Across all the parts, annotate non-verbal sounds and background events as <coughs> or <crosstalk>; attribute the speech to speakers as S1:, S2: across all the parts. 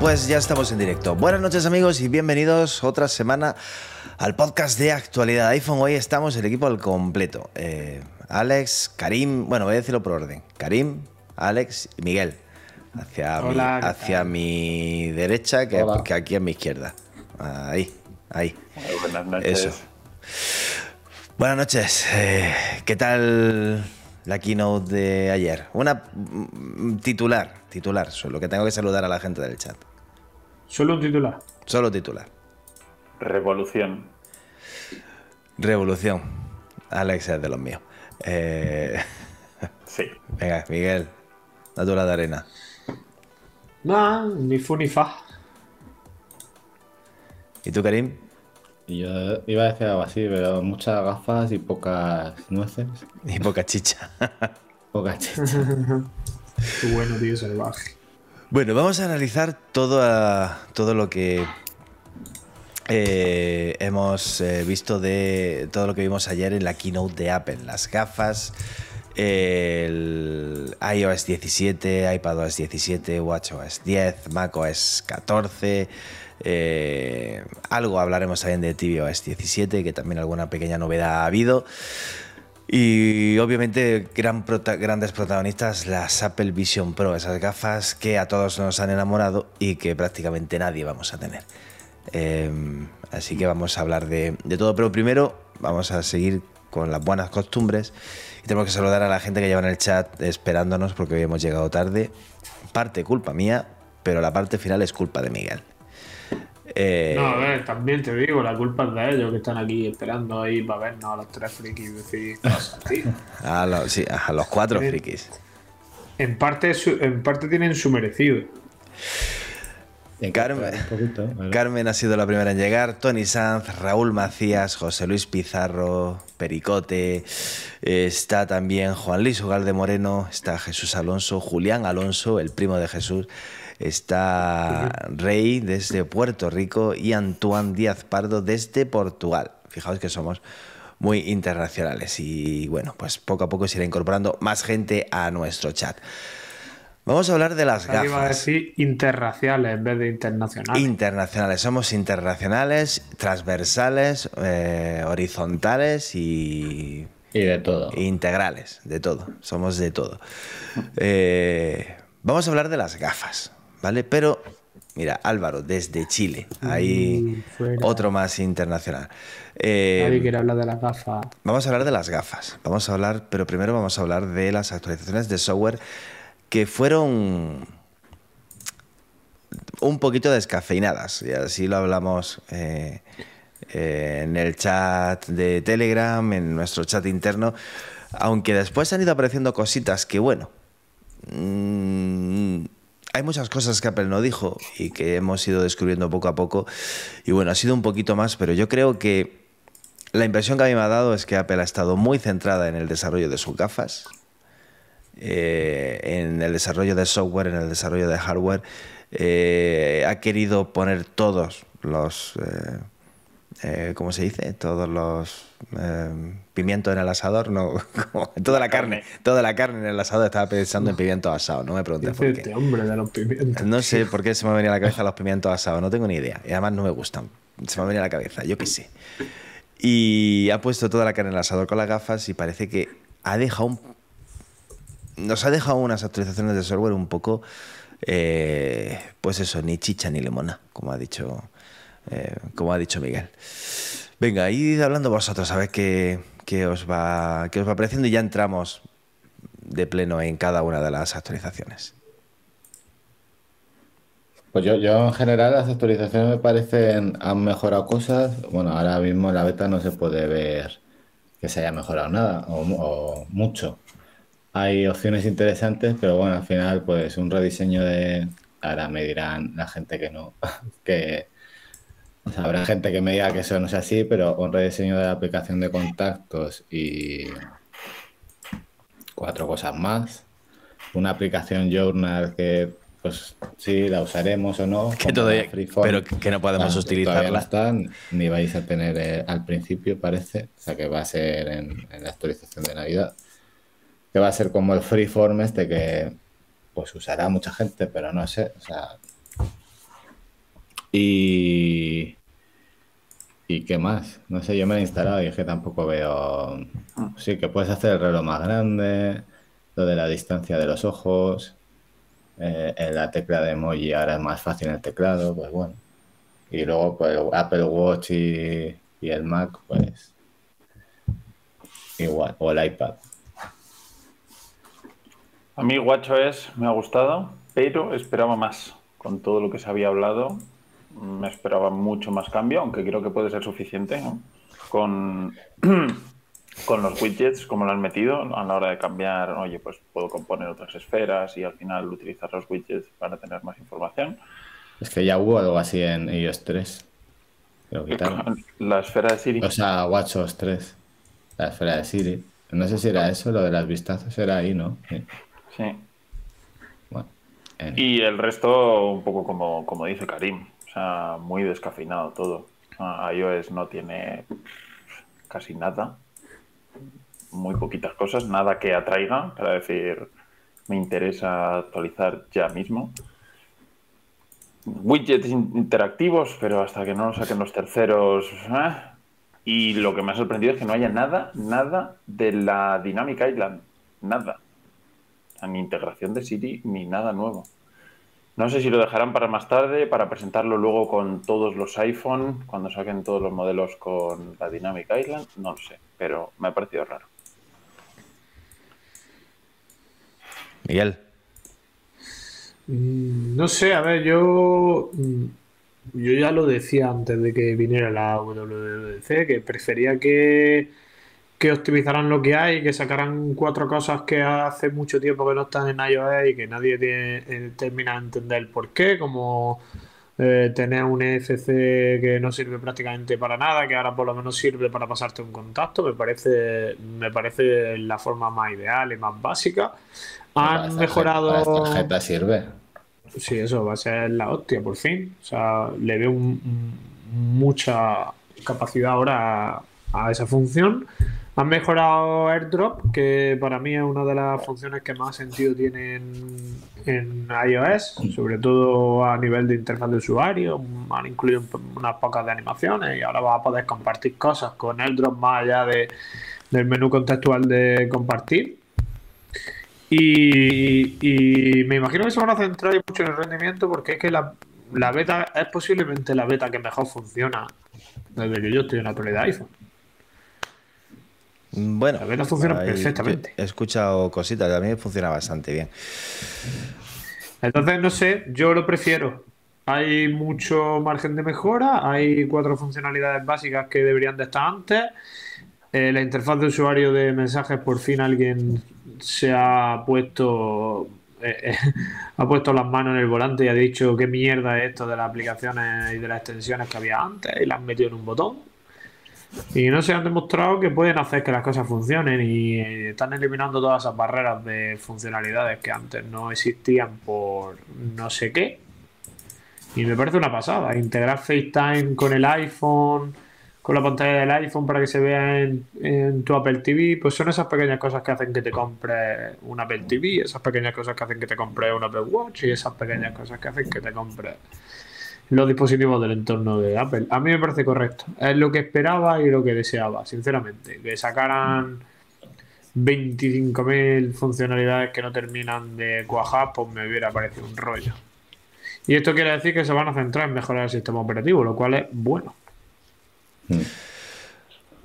S1: Pues ya estamos en directo. Buenas noches amigos y bienvenidos otra semana al podcast de actualidad iPhone. Hoy estamos el equipo al completo. Eh, Alex, Karim, bueno, voy a decirlo por orden. Karim, Alex y Miguel. Hacia, mi, hacia mi derecha, que, que, aquí a mi izquierda. Ahí, ahí.
S2: Buenas noches. Eso.
S1: Buenas noches. Eh, ¿Qué tal la keynote de ayer? Una mm, titular, titular, solo que tengo que saludar a la gente del chat.
S3: Solo un titular.
S1: Solo titular.
S2: Revolución.
S1: Revolución. Alex es de los míos. Eh...
S2: Sí. <laughs>
S1: Venga, Miguel, la de arena.
S3: No, ni fu ni fa.
S1: ¿Y tú, Karim?
S4: Yo iba a decir algo así, pero muchas gafas y pocas nueces.
S1: Y poca chicha. <laughs>
S4: poca chicha. <laughs>
S3: Qué bueno, tío, salvaje.
S1: Bueno, vamos a analizar todo, todo lo que eh, hemos eh, visto de todo lo que vimos ayer en la keynote de Apple, las gafas, iOS 17, iPadOS 17, WatchOS 10, macOS 14. Eh, algo hablaremos también de tvOS 17, que también alguna pequeña novedad ha habido. Y obviamente gran grandes protagonistas las Apple Vision Pro, esas gafas que a todos nos han enamorado y que prácticamente nadie vamos a tener. Em, así que vamos a hablar de, todo, pero primero vamos a seguir con las buenas costumbres y tenemos que saludar a la gente que lleva en el chat esperándonos porque hoy hemos llegado tarde. Parte culpa mía, pero la parte final es culpa de Miguel.
S3: Eh, no, a ver, también te digo, la culpa es de ellos que están aquí esperando ahí para vernos a los tres frikis decir cosas, <laughs>
S1: a, los, sí, a los cuatro frikis.
S3: En parte, en parte tienen su merecido.
S1: Carmen, <laughs> Carmen ha sido la primera en llegar. Tony Sanz, Raúl Macías, José Luis Pizarro, Pericote. Está también Juan Luis de Moreno. Está Jesús Alonso, Julián Alonso, el primo de Jesús está Rey desde Puerto Rico y Antoine Díaz Pardo desde Portugal. Fijaos que somos muy internacionales y bueno, pues poco a poco se irá incorporando más gente a nuestro chat. Vamos a hablar de las gafas. Iba
S3: a decir interraciales en vez de internacionales.
S1: Internacionales, somos internacionales, transversales, eh, horizontales y...
S4: Y de todo.
S1: Integrales, de todo. Somos de todo. Eh, vamos a hablar de las gafas. ¿vale? Pero, mira, Álvaro, desde Chile, ahí otro más internacional.
S3: Eh, Nadie quiere hablar de las gafas.
S1: Vamos a hablar de las gafas, vamos a hablar, pero primero vamos a hablar de las actualizaciones de software que fueron un poquito descafeinadas, y así lo hablamos eh, eh, en el chat de Telegram, en nuestro chat interno, aunque después han ido apareciendo cositas que, bueno, mmm, hay muchas cosas que Apple no dijo y que hemos ido descubriendo poco a poco. Y bueno, ha sido un poquito más, pero yo creo que la impresión que a mí me ha dado es que Apple ha estado muy centrada en el desarrollo de sus gafas, eh, en el desarrollo de software, en el desarrollo de hardware. Eh, ha querido poner todos los... Eh, eh, ¿cómo se dice? Todos los eh, pimientos en el asador, no, <laughs> toda la, carne, toda la carne en el asador estaba pensando en pimientos asados, no me preguntes por qué.
S3: Este hombre de los pimientos.
S1: No sé por qué se me venía a la cabeza los pimientos asados, no tengo ni idea, y además no me gustan, se me venía a la cabeza, yo qué sé. Y ha puesto toda la carne en el asador con las gafas y parece que ha dejado un, nos ha dejado unas actualizaciones de software un poco, eh, pues eso, ni chicha ni limona, como ha dicho eh, como ha dicho Miguel. Venga, id hablando vosotros a ver qué, os va, qué os va pareciendo y ya entramos de pleno en cada una de las actualizaciones.
S4: Pues yo, yo en general las actualizaciones me parecen han mejorado cosas. Bueno, ahora mismo en la beta no se puede ver que se haya mejorado nada o mucho. Hay opciones interesantes, pero bueno, al final pues un rediseño de... Ahora me dirán la gente que no, <laughs> que habrá gente que me diga que eso no es así, pero un rediseño de la aplicación de contactos y cuatro cosas más. Una aplicación Journal que, pues sí, la usaremos o no.
S1: Que pero que no podemos utilizarla.
S4: Todavía no están, ni vais a tener eh, al principio, parece. O sea, que va a ser en, la actualización de Navidad. Que va a ser como el Freeform este que pues usará mucha gente, pero no sé. O sea. Y. ¿Y qué más? No sé, yo me he instalado y es que tampoco veo. Sí, que puedes hacer el reloj más grande, lo de la distancia de los ojos, eh, en la tecla de emoji ahora es más fácil en el teclado, pues bueno. Y luego, pues Apple Watch y, y el Mac, pues igual, o el iPad.
S2: A mí WatchOS me ha gustado, pero esperaba más. Con todo lo que se había hablado, me esperaba mucho más cambio, aunque creo que puede ser suficiente. Con, <clears throat> con los widgets, como lo han metido, a la hora de cambiar, oye, pues puedo componer otras esferas y al final utilizar los widgets para tener más información.
S4: Es que ya hubo algo así en iOS 3.
S2: La esfera de Siri.
S4: O sea, WatchOS 3. La esfera de Siri. No sé si era eso, lo de las vistazos era ahí, ¿no? Sí.
S2: Sí. Y el resto, un poco como, como dice Karim, o sea, muy descafeinado todo. iOS no tiene casi nada, muy poquitas cosas, nada que atraiga para decir me interesa actualizar ya mismo. Widgets interactivos, pero hasta que no lo saquen los terceros. ¿eh? Y lo que me ha sorprendido es que no haya nada, nada de la Dynamic Island. Nada ni integración de Siri, ni nada nuevo. No sé si lo dejarán para más tarde, para presentarlo luego con todos los iPhone, cuando saquen todos los modelos con la Dynamic Island, no lo sé, pero me ha parecido raro.
S1: Miguel.
S3: Mm, no sé, a ver, yo mm, yo ya lo decía antes de que viniera la WWDC, que prefería que que optimizaran lo que hay, que sacaran cuatro cosas que hace mucho tiempo que no están en iOS y que nadie tiene, eh, termina de entender el por qué, como eh, tener un EFC que no sirve prácticamente para nada, que ahora por lo menos sirve para pasarte un contacto, me parece, me parece la forma más ideal y más básica. Han mejorado.
S4: La tarjeta sirve.
S3: Sí, eso va a ser la hostia, por fin. O sea, le veo mucha capacidad ahora a esa función. Han mejorado AirDrop, que para mí es una de las funciones que más sentido tiene en, iOS, sobre todo a nivel de interfaz de usuario. Han incluido unas pocas de animaciones y ahora vas a poder compartir cosas con AirDrop más allá de, del menú contextual de compartir. Y, me imagino que se van a centrar mucho en el rendimiento porque es que la, la beta es posiblemente la beta que mejor funciona desde que yo estoy en la actualidad iPhone.
S1: Bueno,
S3: a ver, no funciona perfectamente.
S1: He escuchado cositas, a mí funciona bastante bien.
S3: Entonces, no sé, yo lo prefiero. Hay mucho margen de mejora, hay cuatro funcionalidades básicas que deberían de estar antes. Eh, la interfaz de usuario de mensajes, por fin alguien se ha puesto eh, eh, <laughs> ha puesto las manos en el volante y ha dicho qué mierda es esto de las aplicaciones y de las extensiones que había antes y las han metido en un botón. Y no se han demostrado que pueden hacer que las cosas funcionen y eh, están eliminando todas esas barreras de funcionalidades que antes no existían por no sé qué. Y me parece una pasada. Integrar FaceTime con el iPhone, con la pantalla del iPhone para que se vea en, tu Apple TV, pues son esas pequeñas cosas que hacen que te compres un Apple TV, esas pequeñas cosas que hacen que te compres un Apple Watch y esas pequeñas cosas que hacen que te compres los dispositivos del entorno de Apple. A mí me parece correcto. Es lo que esperaba y lo que deseaba, sinceramente. Que sacaran 25.000 funcionalidades que no terminan de cuajar, pues me hubiera parecido un rollo. Y esto quiere decir que se van a centrar en mejorar el sistema operativo, lo cual es bueno.
S1: Hmm.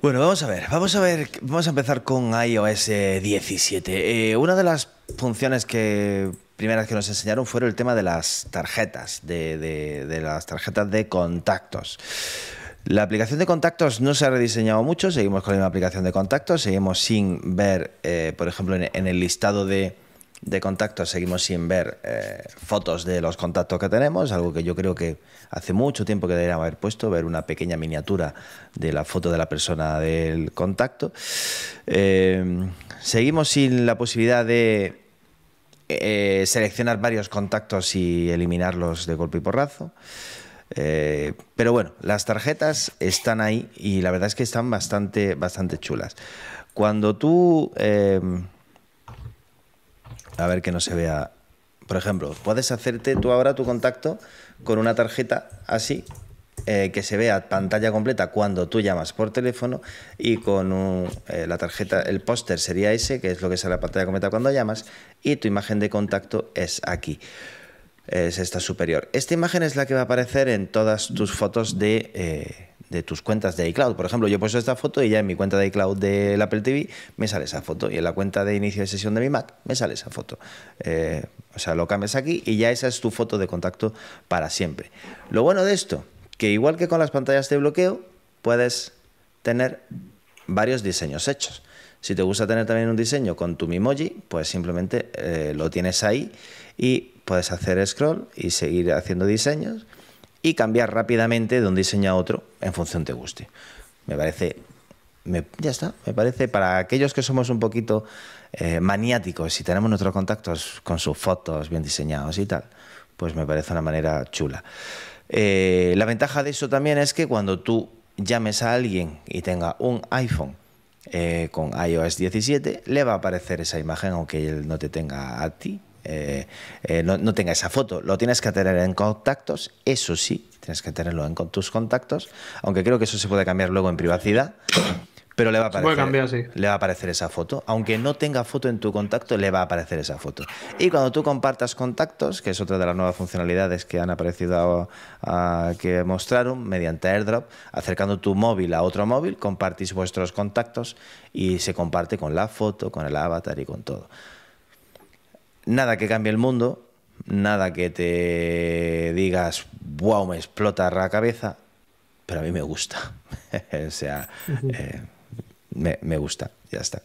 S1: Bueno, vamos a ver, vamos a ver, vamos a empezar con iOS 17. Eh, una de las funciones que primeras que nos enseñaron fueron el tema de las tarjetas, de, las tarjetas de contactos. La aplicación de contactos no se ha rediseñado mucho, seguimos con la misma aplicación de contactos, seguimos sin ver, eh, por ejemplo, en, el listado de contactos seguimos sin ver eh, fotos de los contactos que tenemos, algo que yo creo que hace mucho tiempo que deberíamos haber puesto, ver una pequeña miniatura de la foto de la persona del contacto. Eh, seguimos sin la posibilidad de eh, seleccionar varios contactos y eliminarlos de golpe y porrazo. pero bueno, las tarjetas están ahí y la verdad es que están bastante, bastante chulas. Cuando tú a ver que no se vea. Por ejemplo, puedes hacerte tú ahora tu contacto con una tarjeta así, eh, que se vea pantalla completa cuando tú llamas por teléfono y con eh, la tarjeta, el póster sería ese, que es lo que sale la pantalla completa cuando llamas, y tu imagen de contacto es aquí, es esta superior. Esta imagen es la que va a aparecer en todas tus fotos de, eh, de tus cuentas de iCloud. Por ejemplo, yo he puesto esta foto y ya en mi cuenta de iCloud del Apple TV me sale esa foto y en la cuenta de inicio de sesión de mi Mac me sale esa foto. O sea, lo cambias aquí y ya esa es tu foto de contacto para siempre. Lo bueno de esto, que igual que con las pantallas de bloqueo, puedes tener varios diseños hechos. Si te gusta tener también un diseño con tu Mimoji, pues simplemente eh, lo tienes ahí y puedes hacer scroll y seguir haciendo diseños y cambiar rápidamente de un diseño a otro en función te guste. Me parece, ya está, me parece para aquellos que somos un poquito eh, maniáticos y tenemos nuestros contactos con sus fotos bien diseñados y tal, pues me parece una manera chula. Eh, la ventaja de eso también es que cuando tú llames a alguien y tenga un iPhone eh, con iOS 17, le va a aparecer esa imagen aunque él no te tenga a ti eh, eh, no, tenga esa foto. Lo tienes que tener en contactos, eso sí, tienes que tenerlo en tus contactos, aunque creo que eso se puede cambiar luego en privacidad. Pero le va, a aparecer, le va a aparecer esa foto. Aunque no tenga foto en tu contacto, le va a aparecer esa foto. Y cuando tú compartas contactos, que es otra de las nuevas funcionalidades que han aparecido, que mostraron mediante AirDrop, acercando tu móvil a otro móvil, compartís vuestros contactos y se comparte con la foto, con el avatar y con todo nada que cambie el mundo, nada que te digas, wow, me explota la cabeza, pero a mí me gusta. <laughs> o sea, eh, me, gusta, ya está.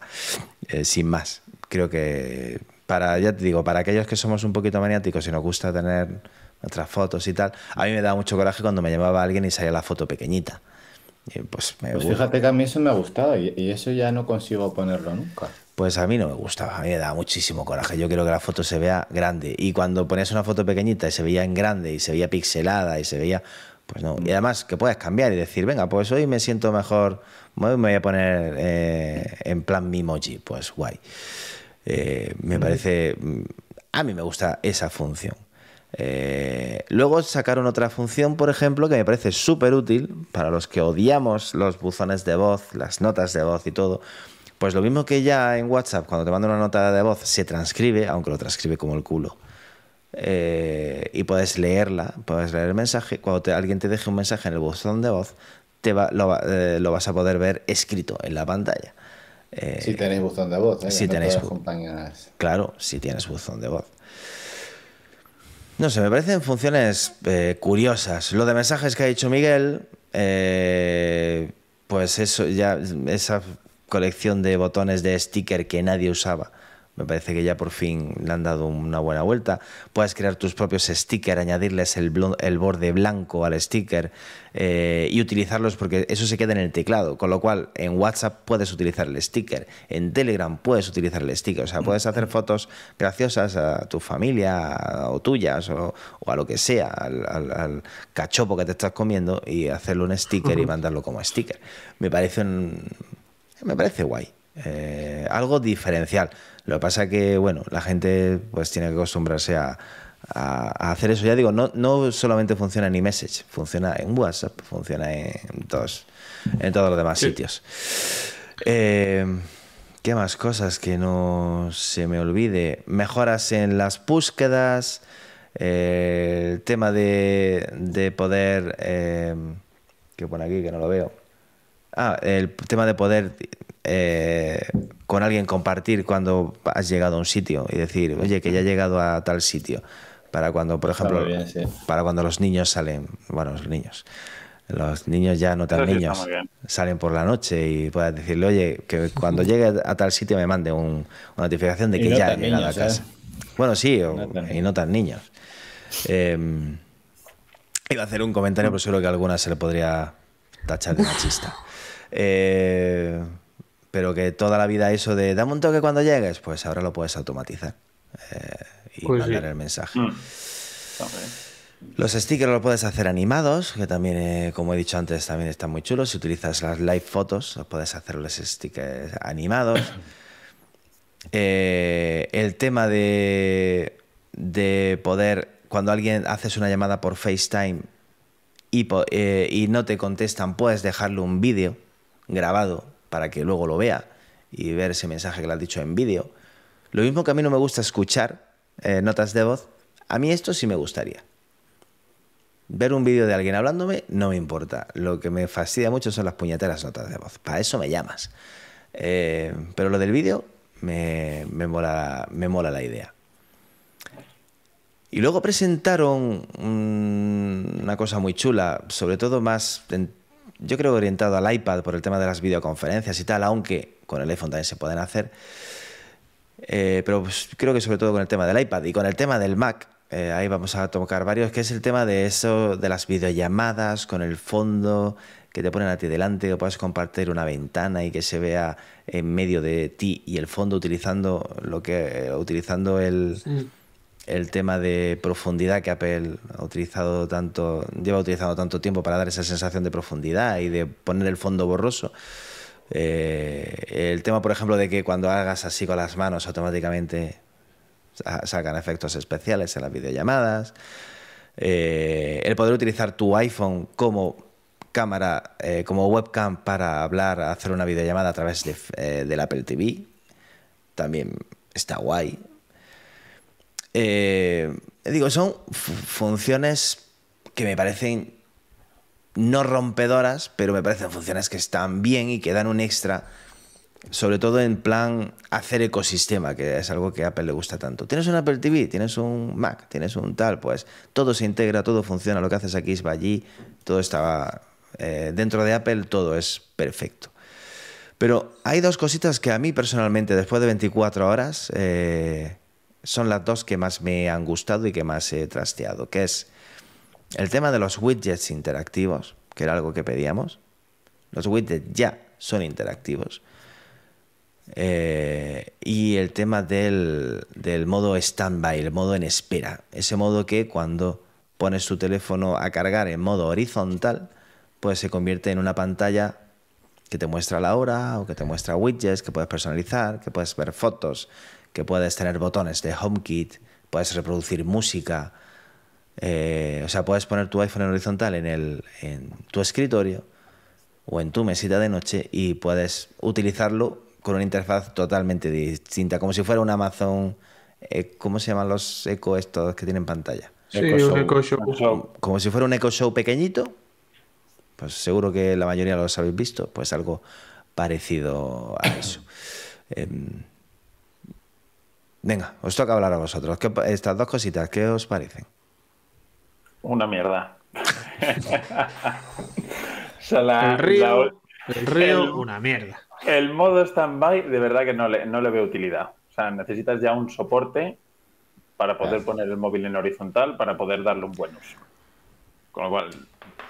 S1: Eh, sin más, creo que para, ya te digo, para aquellos que somos un poquito maniáticos y nos gusta tener nuestras fotos y tal, a mí me da mucho coraje cuando me llamaba alguien y salía la foto pequeñita.
S4: pues, pues fíjate que a mí eso me ha gustado y eso ya no consigo ponerlo nunca.
S1: Pues a mí no me gustaba, a mí me da muchísimo coraje. Yo quiero que la foto se vea grande. Y cuando ponías una foto pequeñita y se veía en grande y se veía pixelada y se veía. Pues no. Y además que puedes cambiar y decir, venga, pues hoy me siento mejor, me voy a poner eh, en plan Mimoji. Pues guay. Eh, me parece. Mm, a mí me gusta esa función. Eh, luego sacaron otra función, por ejemplo, que me parece súper útil para los que odiamos los buzones de voz, las notas de voz y todo pues lo mismo que ya en WhatsApp, cuando te mando una nota de voz, se transcribe, aunque lo transcribe como el culo. Eh, y puedes leerla, puedes leer el mensaje. Cuando alguien te deje un mensaje en el buzón de voz, te eh, lo, vas a poder ver escrito en la pantalla.
S4: Eh, si tenéis buzón de voz,
S1: Si tenéis, Claro, si tienes buzón de voz. No sé, me parecen funciones curiosas. Lo de mensajes que ha dicho Miguel, pues eso ya, esa colección de botones de sticker que nadie usaba. Me parece que ya por fin le han dado una buena vuelta. Puedes crear tus propios stickers, añadirles el, el borde blanco al sticker eh, y utilizarlos porque eso se queda en el teclado. Con lo cual, en WhatsApp puedes utilizar el sticker, en Telegram puedes utilizar el sticker. O sea, puedes hacer fotos graciosas a tu familia o tuyas o, a lo que sea, al, cachopo que te estás comiendo y hacerlo un sticker y <laughs> mandarlo como sticker. Me parece un me parece guay. Eh, algo diferencial. Lo que pasa que, bueno, la gente pues tiene que acostumbrarse a, hacer eso. Ya digo, no, no solamente funciona en iMessage, funciona en WhatsApp, funciona en todos, en todos los demás sitios. Eh, ¿Qué más cosas que no se me olvide? Mejoras en las búsquedas, eh, el tema de, de poder... ¿Qué pone aquí que no lo veo? Ah, el tema de poder eh, con alguien compartir cuando has llegado a un sitio y decir, oye, que ya he llegado a tal sitio. Para cuando, por ejemplo, para cuando los niños salen, bueno, los niños, los niños ya no tan niños, salen por la noche y puedes decirle, oye, que cuando llegue a tal sitio me mande una notificación de que ya he llegado a casa. Bueno, sí, o-
S4: No tan
S1: y no tan niños. Eh, iba a hacer un comentario, pero seguro que a alguna se le podría tachar de machista. Eh, pero que toda la vida eso de dame un toque cuando llegues, pues ahora lo puedes automatizar eh, y
S3: Pues
S1: mandar
S3: sí.
S1: el mensaje.
S2: Mm.
S1: Los stickers los puedes hacer animados, que también, eh, como he dicho antes, también están muy chulos. Si utilizas las live fotos, puedes hacer los stickers animados. <clears throat> Eh, el tema de, de poder, cuando alguien haces una llamada por FaceTime y, po- eh, y no te contestan, puedes dejarle un vídeo grabado para que luego lo vea y ver ese mensaje que le has dicho en vídeo. Lo mismo que a mí no me gusta escuchar eh, notas de voz, a mí esto sí me gustaría. Ver un vídeo de alguien hablándome no me importa. Lo que me fastidia mucho son las puñeteras notas de voz. Para eso me llamas. Eh, pero lo del vídeo me, me mola, me mola la idea. Y luego presentaron una cosa muy chula, sobre todo más, yo creo orientado al iPad por el tema de las videoconferencias y tal, aunque con el iPhone también se pueden hacer. Eh, pero pues, creo que sobre todo con el tema del iPad y con el tema del Mac, eh, ahí vamos a tocar varios, que es el tema de eso, de las videollamadas con el fondo que te ponen a ti delante, o puedes compartir una ventana y que se vea en medio de ti y el fondo utilizando lo que utilizando el, el tema de profundidad que Apple ha utilizado tanto, lleva utilizando tanto tiempo para dar esa sensación de profundidad y de poner el fondo borroso. Eh, el tema, por ejemplo, de que cuando hagas así con las manos automáticamente sa- sacan efectos especiales en las videollamadas. Eh, el poder utilizar tu iPhone como cámara, eh, como webcam para hablar, hacer una videollamada a través de, del Apple TV. También está guay. Eh, digo, son fu- funciones que me parecen no rompedoras, pero me parecen funciones que están bien y que dan un extra, sobre todo en plan hacer ecosistema, que es algo que a Apple le gusta tanto. Tienes un Apple TV, tienes un Mac, tienes un tal, pues todo se integra, todo funciona, lo que haces aquí va allí, todo está eh, dentro de Apple, todo es perfecto. Pero hay dos cositas que a mí personalmente, después de 24 horas, eh, son las dos que más me han gustado y que más he trasteado, que es el tema de los widgets interactivos, que era algo que pedíamos. Los widgets ya son interactivos. Eh, y el tema del, del modo standby, el modo en espera. Ese modo que cuando pones tu teléfono a cargar en modo horizontal, pues se convierte en una pantalla que te muestra la hora o que te muestra widgets que puedes personalizar, que puedes ver fotos, que puedes tener botones de HomeKit, puedes reproducir música. Eh, o sea, puedes poner tu iPhone en horizontal en, el, en tu escritorio o en tu mesita de noche y puedes utilizarlo con una interfaz totalmente distinta, como si fuera un Amazon, eh, ¿cómo se llaman los Echo estos que tienen pantalla?
S3: Sí,
S4: Echo
S3: un. Echo Show.
S1: Como si fuera un Echo Show pequeñito, pues seguro que la mayoría los habéis visto, pues algo parecido a eso. <coughs> Em, venga, os toca hablar a vosotros. ¿Qué pa- estas dos cositas, ¿qué os parecen?
S2: una mierda. <laughs> O sea, la-
S3: El río,
S2: la-
S3: el río,
S2: el-
S3: una mierda.
S2: el modo standby, de verdad que no le, no le veo utilidad. O sea, necesitas ya un soporte para poder poner el móvil en horizontal, para poder darle un buen uso. Con lo cual,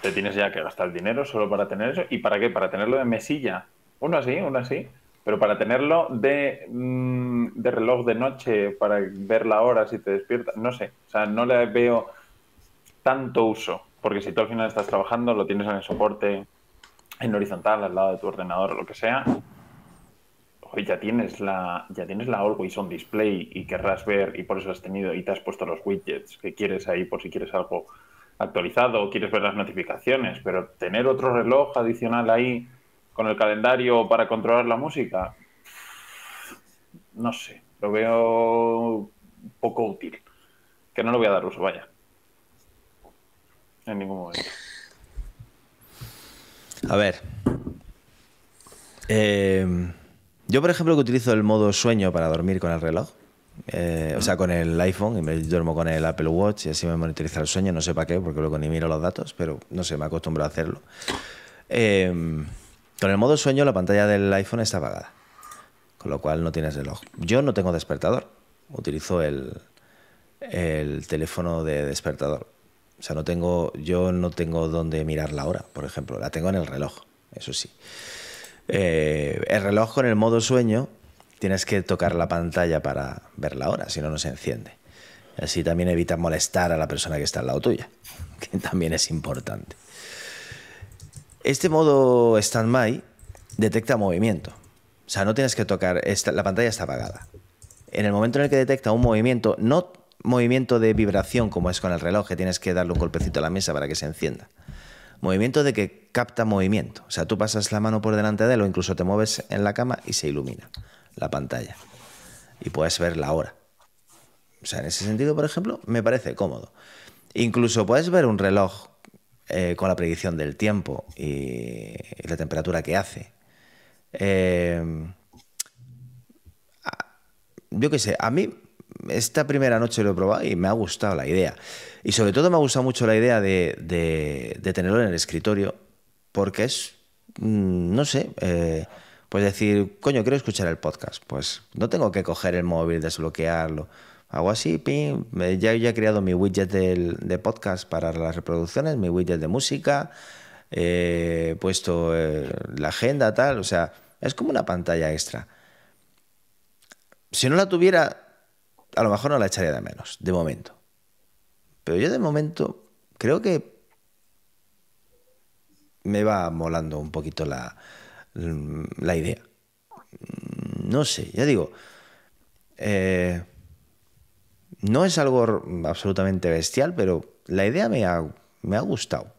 S2: te tienes ya que gastar dinero solo para tener eso. ¿Y para qué? Para tenerlo de mesilla. Uno así, uno así. Pero para tenerlo de, mm, de reloj de noche, para ver la hora si te despiertas, no sé. O sea, no le veo tanto uso. Porque si tú al final estás trabajando, lo tienes en el soporte en horizontal, al lado de tu ordenador o lo que sea, hoy ya tienes la ya tienes la Always on Display y querrás ver y por eso has tenido y te has puesto los widgets que quieres ahí por si quieres algo actualizado o quieres ver las notificaciones, pero tener otro reloj adicional ahí con el calendario para controlar la música, no sé, lo veo poco útil, que no lo voy a dar uso, vaya. En ningún momento.
S1: A ver. Eh, yo, por ejemplo, que utilizo el modo sueño para dormir con el reloj. eh, o sea, con el iPhone y me duermo con el Apple Watch y así me monitoriza el sueño. No sé para qué, porque luego ni miro los datos, pero no sé, me acostumbro a hacerlo. Eh, con el modo sueño, la pantalla del iPhone está apagada, con lo cual no tienes reloj. Yo no tengo despertador, utilizo el, el teléfono de despertador. O sea, no tengo, yo no tengo dónde mirar la hora, por ejemplo. La tengo en el reloj, eso sí. Eh, el reloj con el modo sueño tienes que tocar la pantalla para ver la hora, si no, no se enciende. Así también evitas molestar a la persona que está al lado tuya, <laughs> que también es importante. Este modo stand-by detecta movimiento. O sea, no tienes que tocar, la pantalla está apagada. En el momento en el que detecta un movimiento, no movimiento de vibración como es con el reloj, que tienes que darle un golpecito a la mesa para que se encienda. Movimiento de que capta movimiento. O sea, tú pasas la mano por delante de él o incluso te mueves en la cama y se ilumina la pantalla. Y puedes ver la hora. O sea, en ese sentido, por ejemplo, me parece cómodo. Incluso puedes ver un reloj eh, con la predicción del tiempo y, la temperatura que hace. Eh, yo qué sé, a mí esta primera noche lo he probado y me ha gustado la idea. Y sobre todo me ha gustado mucho la idea de, tenerlo en el escritorio, porque es, mm, no sé, eh, pues decir, coño, quiero escuchar el podcast. Pues no tengo que coger el móvil, desbloquearlo. Hago así, pim, ya, he creado mi widget de podcast para las reproducciones, mi widget de música, he puesto eh, la agenda, tal, o sea, es como una pantalla extra. Si no la tuviera, a lo mejor no la echaría de menos, de momento. Pero yo de momento creo que me va molando un poquito la, la idea. No sé, ya digo, eh, no es algo absolutamente bestial, pero la idea me ha, me ha gustado.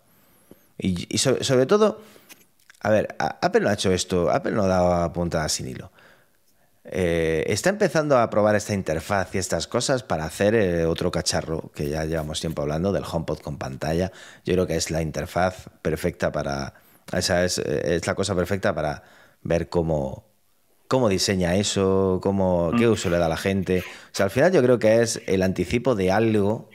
S1: Y, sobre, todo, a ver, Apple no ha hecho esto, Apple no ha dado puntadas sin hilo. Eh, está empezando a probar esta interfaz y estas cosas para hacer eh, otro cacharro que ya llevamos tiempo hablando del HomePod con pantalla. Yo creo que es la interfaz perfecta para. Esa es, eh, es la cosa perfecta para ver cómo, cómo diseña eso, cómo, qué mm. uso le da a la gente. O sea, al final yo creo que es el anticipo de algo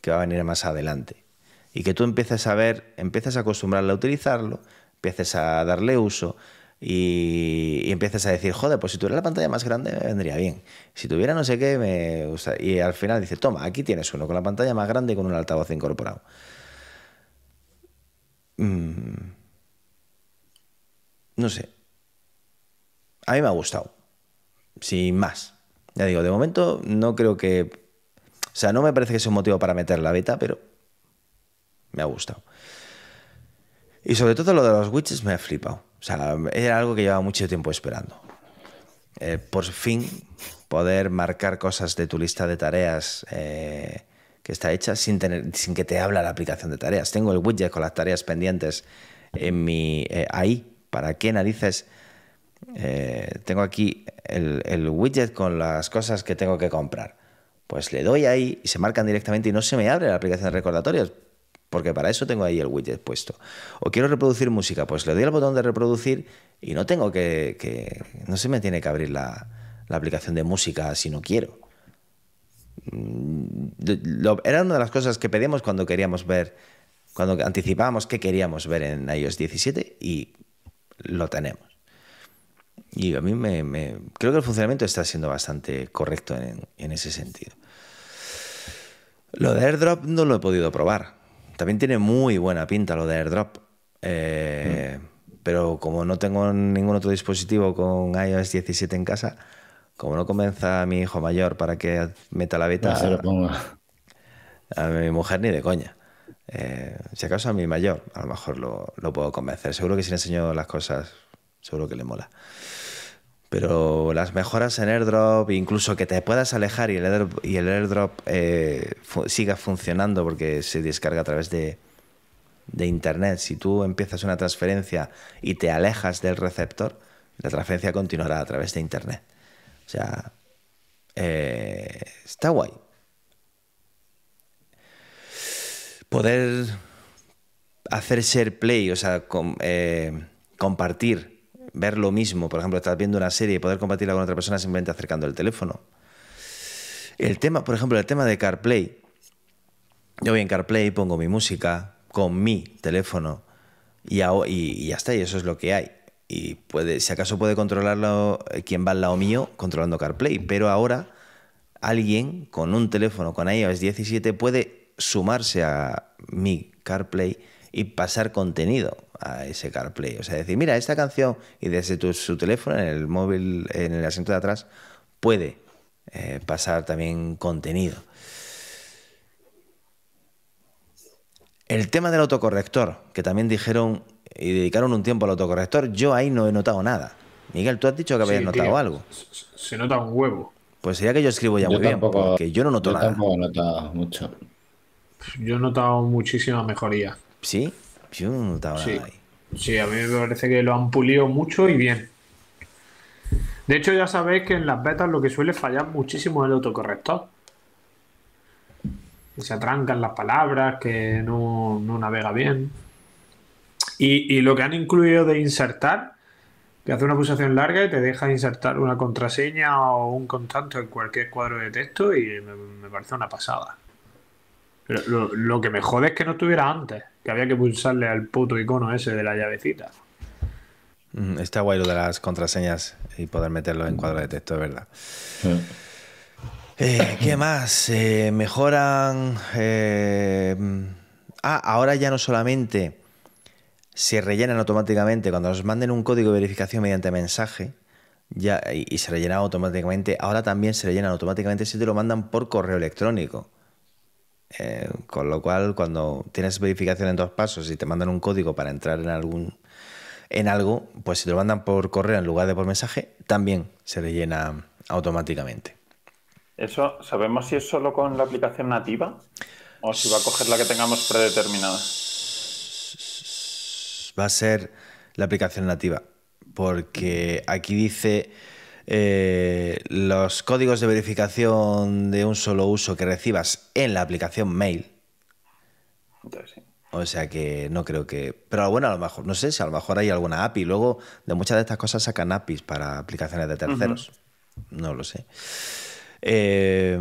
S1: que va a venir más adelante. Y que tú empieces a ver, empieces a acostumbrarle a utilizarlo, empieces a darle uso y, empieces a decir, joder, pues si tuviera la pantalla más grande me vendría bien. Si tuviera no sé qué, me gusta. Y al final dice, toma, aquí tienes uno con la pantalla más grande y con un altavoz incorporado. Mm. No sé. A mí me ha gustado. Sin más. Ya digo, de momento no creo que. O sea, no me parece que sea un motivo para meter la beta, pero me ha gustado. Y sobre todo lo de los widgets me ha flipado. O sea, era algo que llevaba mucho tiempo esperando. Eh, por fin poder marcar cosas de tu lista de tareas eh, que está hecha sin, tener, sin que te habla la aplicación de tareas. Tengo el widget con las tareas pendientes en mi, eh, ahí. ¿Para qué narices? Tengo aquí el, widget con las cosas que tengo que comprar. Pues le doy ahí y se marcan directamente y no se me abre la aplicación de recordatorios porque para eso tengo ahí el widget puesto. O quiero reproducir música, pues le doy al botón de reproducir y no tengo que, no se me tiene que abrir la, aplicación de música si no quiero. Mm, era una de las cosas que pedíamos cuando queríamos ver, cuando anticipábamos qué queríamos ver en iOS 17 y lo tenemos. Y a mí me, creo que el funcionamiento está siendo bastante correcto en, en ese sentido. Lo de AirDrop no lo he podido probar. También tiene muy buena pinta lo de AirDrop. Eh, pero como no tengo ningún otro dispositivo con iOS 17 en casa, como no convenza a mi hijo mayor para que meta la beta, a mi mujer ni de coña. Eh, si acaso a mi mayor, a lo mejor lo, lo, puedo convencer. Seguro que si le enseño las cosas, seguro que le mola. Pero las mejoras en airdrop, incluso que te puedas alejar y el, airdrop eh, siga funcionando porque se descarga a través de, internet. Si tú empiezas una transferencia y te alejas del receptor, la transferencia continuará a través de internet. O sea, eh, está guay. Poder hacer share play, o sea, eh, compartir ver lo mismo. Por ejemplo, estás viendo una serie y poder compartirla con otra persona simplemente acercando el teléfono. El tema, por ejemplo, el tema de CarPlay. Yo voy en CarPlay, pongo mi música con mi teléfono y, ya está, y eso es lo que hay. Y puede, si acaso puede controlarlo eh, quien va al lado mío controlando CarPlay, pero ahora alguien con un teléfono con iOS 17 puede sumarse a mi CarPlay y pasar contenido a ese CarPlay. O sea, decir, mira, esta canción y desde tu, su teléfono, en el móvil, en el asiento de atrás, puede eh, pasar también contenido. El tema del autocorrector, que también dijeron y dedicaron un tiempo al autocorrector, yo ahí no he notado nada. Miguel, tú has dicho que habías
S3: Sí,
S1: notado
S3: tío,
S1: algo.
S3: Se, nota un huevo.
S1: Pues sería que yo escribo ya
S4: Yo
S1: muy bien,
S4: tampoco-
S1: porque yo no noto
S4: Yo
S1: nada.
S4: tampoco he notado mucho.
S3: Yo he notado muchísima mejoría.
S1: ¿Sí? Yo no
S3: Sí.
S1: nada ahí.
S3: Sí, a mí me parece que lo han pulido mucho y bien. De hecho, ya sabéis que en las betas lo que suele fallar muchísimo es el autocorrector. Que se atrancan las palabras, que no, no navega bien. Y, y lo que han incluido de insertar, que hace una pulsación larga y te deja insertar una contraseña o un contacto en cualquier cuadro de texto y me, me parece una pasada. Pero lo, lo que me jode es que no estuviera antes, que había que pulsarle al puto icono ese de la llavecita.
S1: Mm, Está guay lo de las contraseñas y poder meterlo en cuadro de texto, es verdad.
S4: Sí.
S1: Eh, ¿Qué más? Eh, mejoran. eh, ah, ahora ya no solamente se rellenan automáticamente cuando nos manden un código de verificación mediante mensaje ya, y, y se rellena automáticamente, ahora también se rellenan automáticamente si te lo mandan por correo electrónico. Eh, con lo cual, cuando tienes verificación en dos pasos y te mandan un código para entrar en algún en algo, pues si te lo mandan por correo en lugar de por mensaje, también se rellena automáticamente.
S2: ¿Eso sabemos si es solo con la aplicación nativa? ¿O si va a coger la que tengamos predeterminada?
S1: va a ser la aplicación nativa. Porque aquí dice eh, los códigos de verificación de un solo uso que recibas en la aplicación mail.
S2: Entonces, sí.
S1: O sea que no creo que. Pero bueno, a lo mejor, no sé si a lo mejor hay alguna API. Luego de muchas de estas cosas sacan APIs para aplicaciones de terceros. No lo sé. Eh,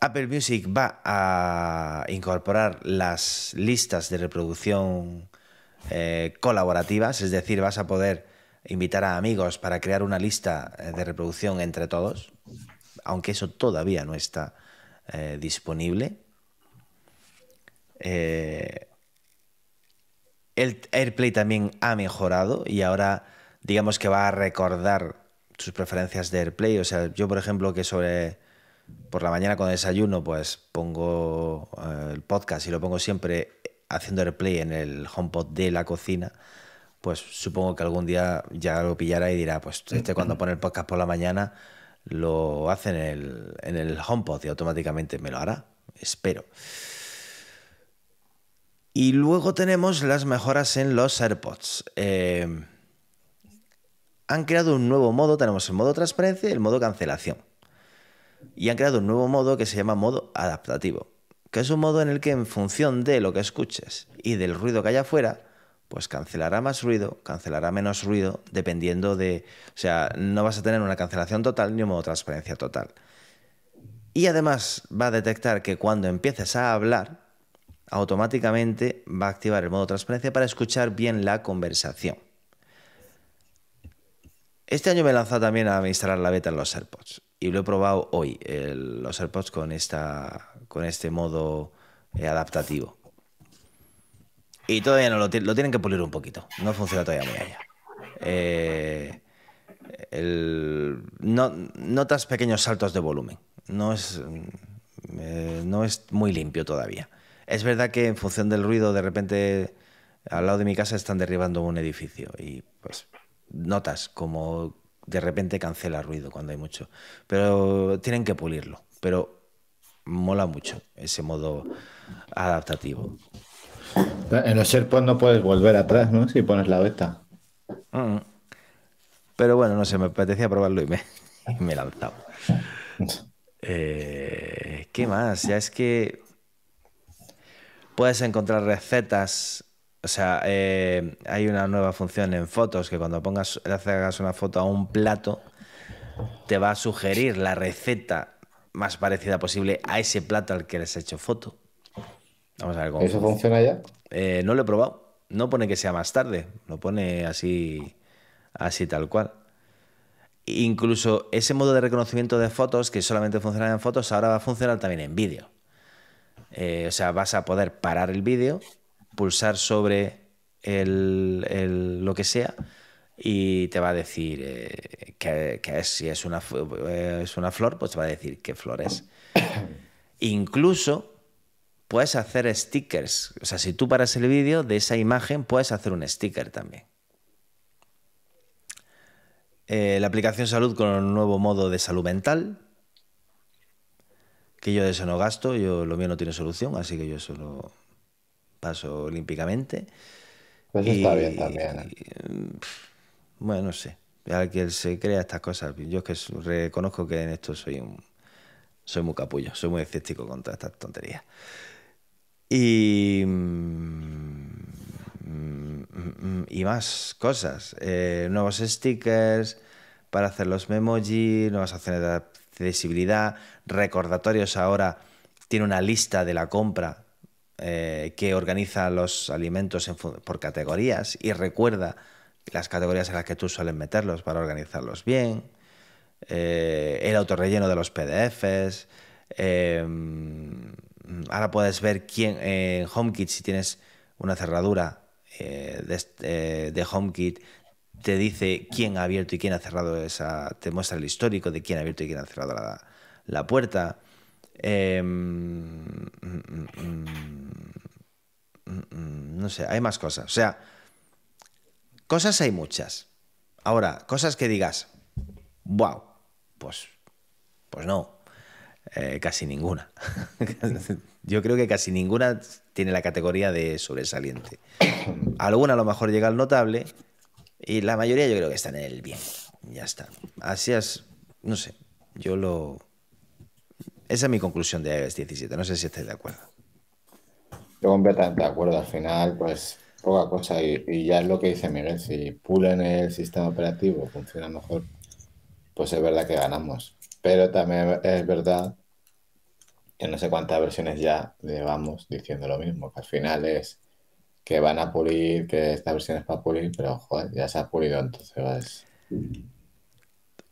S1: Apple Music va a incorporar las listas de reproducción eh, colaborativas, es decir, vas a poder invitar a amigos para crear una lista eh, de reproducción entre todos, aunque eso todavía no está eh, disponible. Eh, el AirPlay también ha mejorado y ahora digamos que va a recordar tus preferencias de AirPlay. O sea, yo por ejemplo que sobre por la mañana cuando desayuno pues pongo el podcast y lo pongo siempre haciendo AirPlay en el HomePod de la cocina. Pues supongo que algún día ya lo pillará y dirá, pues este cuando pone el podcast por la mañana lo hace en el, en el HomePod y automáticamente me lo hará. Espero. Y luego tenemos las mejoras en los AirPods. Eh, han creado un nuevo modo, tenemos el modo transparencia y el modo cancelación. Y han creado un nuevo modo que se llama modo adaptativo, que es un modo en el que en función de lo que escuches y del ruido que haya afuera, pues cancelará más ruido, cancelará menos ruido, dependiendo de... O sea, no vas a tener una cancelación total ni un modo transparencia total. Y además va a detectar que cuando empieces a hablar, automáticamente va a activar el modo transparencia para escuchar bien la conversación. Este año me he lanzado también a instalar la beta en los AirPods y lo he probado hoy, los AirPods con, esta, con este modo eh, adaptativo. Y todavía no lo, ti- lo tienen que pulir un poquito, no funciona todavía muy allá. Eh, no- notas pequeños saltos de volumen, no es, eh, no es muy limpio todavía. Es verdad que en función del ruido, de repente al lado de mi casa están derribando un edificio y pues notas como de repente cancela ruido cuando hay mucho. Pero tienen que pulirlo. Pero mola mucho ese modo adaptativo.
S4: En los AirPods no puedes volver atrás, ¿no? Si pones la beta.
S1: Mm. Pero bueno, no sé, me apetecía probarlo y me, <laughs> me he lanzado. Eh, ¿Qué más? Ya es que puedes encontrar recetas. O sea, eh, hay una nueva función en fotos que cuando pongas, hagas una foto a un plato, te va a sugerir la receta más parecida posible a ese plato al que les he hecho foto. Vamos a ver cómo
S4: ¿Eso
S1: funciona.
S4: ya?
S1: Eh, no lo he probado. No pone que sea más tarde. Lo pone así, así tal cual. incluso ese modo de reconocimiento de fotos, que solamente funciona en fotos, ahora va a funcionar también en vídeo. Eh, o sea, vas a poder parar el vídeo, pulsar sobre el, el- lo que sea y te va a decir eh, que, que es, si es una, es una flor, pues te va a decir qué flor es. <coughs> Incluso puedes hacer stickers. O sea, si tú paras el vídeo de esa imagen, puedes hacer un sticker también. Eh, la aplicación salud con un nuevo modo de salud mental. Que yo de eso no gasto, yo lo mío no tiene solución, así que yo solo paso olímpicamente.
S4: Pues está bien también. ¿eh?
S1: Bueno, no sé. Al que se crea estas cosas. Yo es que reconozco que en esto soy un. Soy muy capullo, soy muy escéptico con todas estas tonterías. Y. mm, mm, mm, Y más cosas. Eh, nuevos stickers para hacer los memoji, nuevas opciones de accesibilidad, recordatorios ahora. Tiene una lista de la compra eh, que organiza los alimentos por categorías y recuerda las categorías en las que tú sueles meterlos para organizarlos bien. Eh, el autorrelleno de los PDFs. Ahora puedes ver quién en HomeKit, si tienes una cerradura eh, eh, de HomeKit, te dice quién ha abierto y quién ha cerrado esa. Te muestra el histórico de quién ha abierto y quién ha cerrado la, la puerta. Mm, no sé, hay más cosas. O sea, cosas hay muchas. Ahora, cosas que digas, wow, pues, pues no, eh, casi ninguna. <laughs> Yo creo que casi ninguna tiene la categoría de sobresaliente. Alguna a lo mejor llega al notable y la mayoría yo creo que están en el bien. Ya está. Así es, no sé, yo lo... Esa es mi conclusión de iOS 17, no sé si estáis de acuerdo.
S4: Yo completamente de acuerdo. Al final, pues poca cosa. Y, y ya es lo que dice Miguel. Si pulen el sistema operativo, funciona mejor, pues es verdad que ganamos. Pero también es verdad no sé cuántas versiones ya llevamos diciendo lo mismo. Que al final es que van a pulir, que esta versión es para pulir, pero joder, ya se ha pulido. Entonces,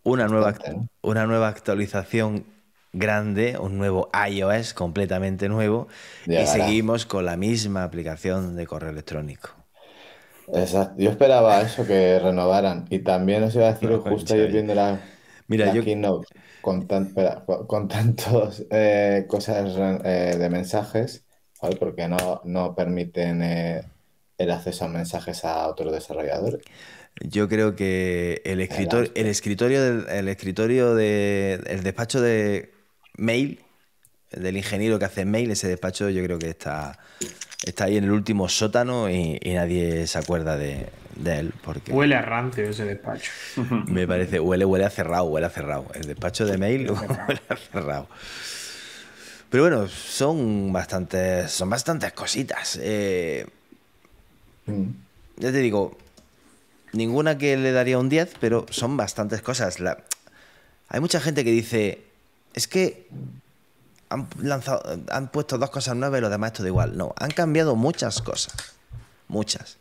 S1: Una nueva, una nueva actualización grande, un nuevo iOS completamente nuevo y seguimos con la misma aplicación de correo electrónico.
S4: Exacto. Yo esperaba eso, que renovaran. Y también os iba a decir,
S1: No,
S4: justo ayer viendo la,
S1: Mira,
S4: la
S1: yo-
S4: keynote con, tan, con- tantos <laughs> eh, cosas eh, de mensajes, joder, ¿por qué no, no permiten eh, el acceso a mensajes a otros desarrolladores?
S1: Yo creo que el escritor, el escritorio del el escritorio de el despacho de mail del ingeniero que hace mail, ese despacho yo creo que está está ahí en el último sótano y, y nadie se acuerda de, de él porque
S3: Huele a rancio ese despacho. <laughs>
S1: me parece huele huele a cerrado, huele a cerrado. El despacho de mail <laughs> huele a cerrado. Pero bueno, son bastantes son bastantes cositas. Eh, ya te digo, ninguna que le daría un 10, pero son bastantes cosas. La- Hay mucha gente que dice, es que han, lanzado, han puesto dos cosas nuevas y lo demás esto da igual. No, han cambiado muchas cosas. Muchas.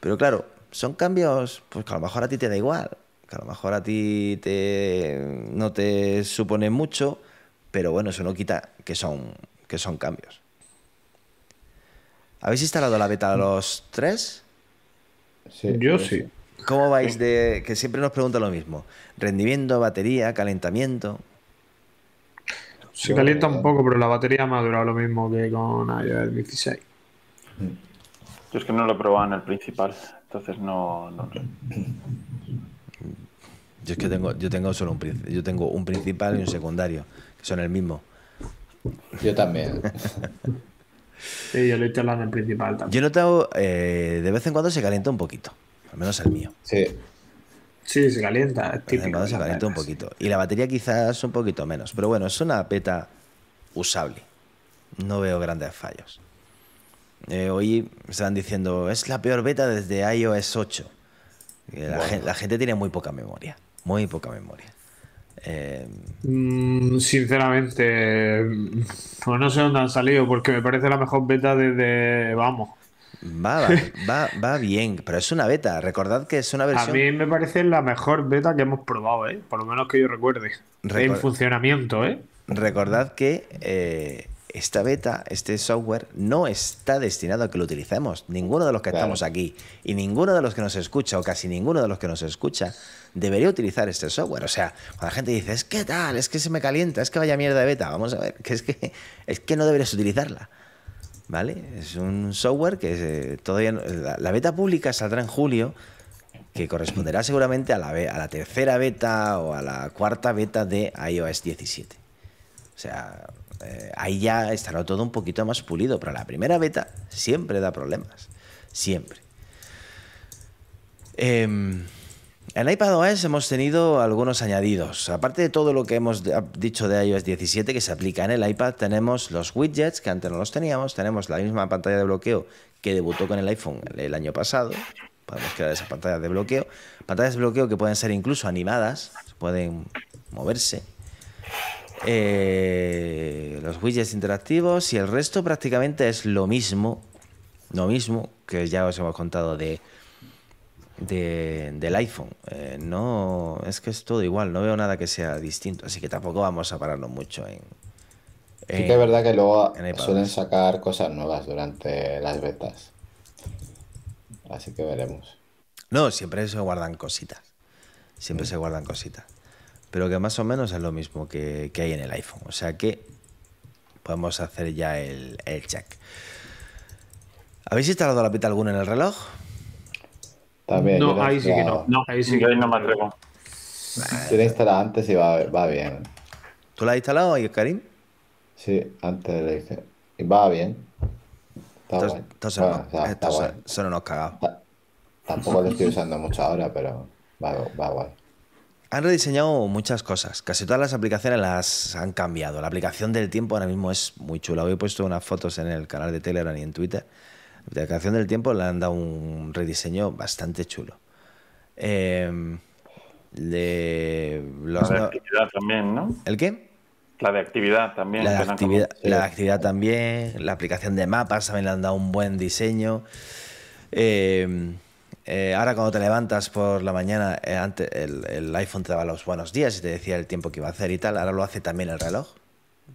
S1: Pero claro, son cambios pues que a lo mejor a ti te da igual. Que a lo mejor a ti te, no te supone mucho, pero bueno, eso no quita que son, que son cambios. ¿Habéis instalado la beta a los tres?
S4: Sí,
S3: Yo
S4: pues,
S3: sí.
S1: ¿Cómo vais de.? que siempre nos preguntan lo mismo? Rendimiento, batería, calentamiento.
S3: Se calienta un poco, pero la batería me ha durado lo mismo que con iOS 16.
S2: Yo es que no lo he probado en el principal, entonces no, no sé.
S1: Yo es que tengo, yo tengo solo un yo tengo un principal y un secundario, que son el mismo.
S4: Yo también. <laughs>
S3: Sí, yo lo he instalado en el principal también.
S1: Yo he notado eh, de vez en cuando se calienta un poquito. Al menos el mío.
S4: Sí,
S3: Sí, se calienta. Es
S1: De vez en cuando se calienta un poquito. Y la batería quizás un poquito menos. Pero bueno, es una beta usable. No veo grandes fallos. Eh, hoy estaban diciendo, es la peor beta desde iOS 8. Y La,
S4: Bueno.
S1: gen- la gente tiene muy poca memoria. Muy poca memoria. Eh,
S3: Mm, sinceramente, <laughs> pues no sé dónde han salido, porque me parece la mejor beta desde, vamos,
S1: Va, va, va, bien, pero es una beta. Recordad que es una versión.
S3: A mí me parece la mejor beta que hemos probado, ¿eh? Por lo menos que yo recuerde. En funcionamiento, ¿eh?
S1: Recordad que eh, esta beta, este software, no está destinado a que lo utilicemos. Ninguno de los que estamos aquí y ninguno de los que nos escucha, o casi ninguno de los que nos escucha, debería utilizar este software. O sea, cuando la gente dice, es que tal, es que se me calienta, es que vaya mierda de beta, vamos a ver, que es que, es que no deberías utilizarla. ¿Vale? Es un software que todavía. la, beta pública saldrá en julio, que corresponderá seguramente a la, a la tercera beta o a la cuarta beta de iOS 17. O sea, eh, ahí ya estará todo un poquito más pulido, pero la primera beta siempre da problemas. Siempre. Eh, en iPadOS hemos tenido algunos añadidos. Aparte de todo lo que hemos dicho de iOS 17 que se aplica en el iPad, tenemos los widgets que antes no los teníamos, tenemos la misma pantalla de bloqueo que debutó con el iPhone el año pasado. Podemos crear esa pantalla de bloqueo. Pantallas de bloqueo que pueden ser incluso animadas, pueden moverse. Eh, los widgets interactivos y el resto prácticamente es lo mismo, lo mismo que ya os hemos contado de, del iPhone. Eh, no, es que es todo igual, no veo nada que sea distinto, así que tampoco vamos a pararnos mucho en...
S4: sí que es verdad que luego suelen sacar cosas nuevas durante las betas. Así que veremos.
S1: No, siempre se guardan cositas. Siempre se guardan cositas pero que más o menos es lo mismo que, hay en el iPhone. O sea que podemos hacer ya el, check. ¿Habéis instalado la pita alguna en el reloj?
S4: También.
S3: No, ahí sí que no. No, ahí sí que
S2: no me atrevo.
S4: Tiene instalado antes y va, va bien.
S1: ¿Tú la has instalado, Karim?
S4: Sí, antes le dije. Y va bien.
S1: Está entonces, entonces, bueno, son, unos cagados.
S4: Tampoco lo estoy usando mucho ahora, pero va, va guay.
S1: Han rediseñado muchas cosas. Casi todas las aplicaciones las han cambiado. La aplicación del tiempo ahora mismo es muy chula. Hoy he puesto unas fotos en el canal de Telegram y en Twitter. La aplicación del tiempo le han dado un rediseño bastante chulo. Eh,
S2: la de actividad también, ¿no?
S1: ¿El qué?
S2: La de actividad también.
S1: La de actividad, la actividad también. La aplicación de mapas también le han dado un buen diseño. Eh, eh, ahora cuando te levantas por la mañana, eh, antes el, iPhone te daba los buenos días y te decía el tiempo que iba a hacer y tal. Ahora lo hace también el reloj.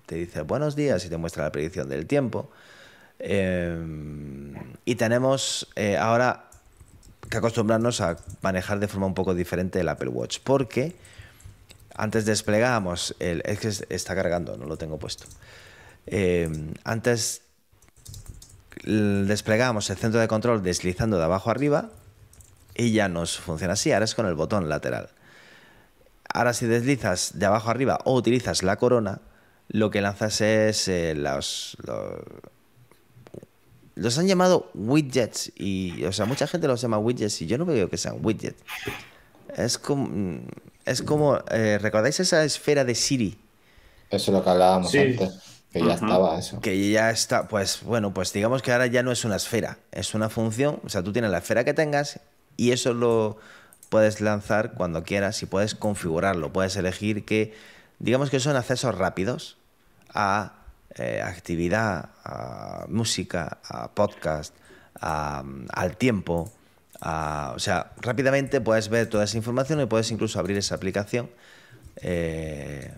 S1: Te dice buenos días y te muestra la predicción del tiempo. Eh, y tenemos ahora que acostumbrarnos a manejar de forma un poco diferente el Apple Watch. Porque antes desplegábamos, el, es que está cargando, no lo tengo puesto. antes desplegábamos el centro de control deslizando de abajo arriba y ya nos funciona así. Ahora es con el botón lateral. Ahora si deslizas de abajo arriba o utilizas la corona, lo que lanzas es eh, los, los, han llamado widgets y o sea mucha gente los llama widgets y yo no veo que sean widgets. Es como es como eh, recordáis esa esfera de Siri.
S4: Eso es lo que hablábamos antes. Que ya estaba eso.
S1: Que ya está, pues bueno, pues digamos que ahora ya no es una esfera, es una función. O sea, tú tienes la esfera que tengas y eso lo puedes lanzar cuando quieras y puedes configurarlo. Puedes elegir que, digamos que son accesos rápidos a eh, actividad, a música, a podcast, al tiempo. o sea, rápidamente puedes ver toda esa información y puedes incluso abrir esa aplicación. Eh,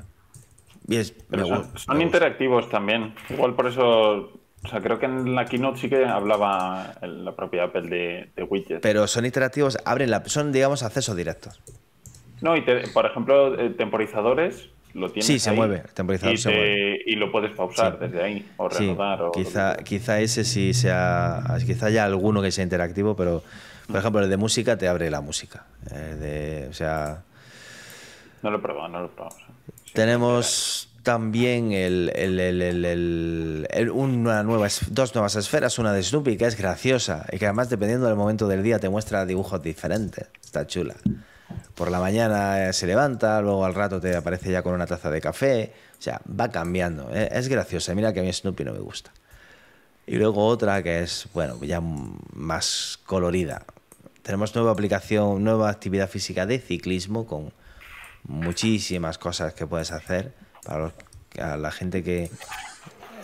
S2: son interactivos también. Igual por eso o sea, creo que en la keynote sí que hablaba la propia Apple de, de widgets.
S1: Pero son interactivos, abren la, son, digamos, accesos directos.
S2: No, y por ejemplo, eh, temporizadores lo tienes
S1: Sí, se mueve, el temporizador
S2: y,
S1: se mueve.
S2: y lo puedes pausar desde ahí, o reanudar. o
S1: quizá, quizá ese sí sea, quizá haya alguno que sea interactivo, pero por ejemplo, el de música te abre la música. de, o sea...
S2: No lo he probado, no lo he probado.
S1: tenemos también el, una nueva, dos nuevas esferas, una de Snoopy que es graciosa y que además dependiendo del momento del día te muestra dibujos diferentes. Está chula. Por la mañana se levanta, luego al rato te aparece ya con una taza de café. O sea, va cambiando. ¿eh? Es graciosa. Mira que a mí Snoopy no me gusta. Y luego otra que es, bueno, ya más colorida. Tenemos nueva aplicación, nueva actividad física de ciclismo con muchísimas cosas que puedes hacer para la gente que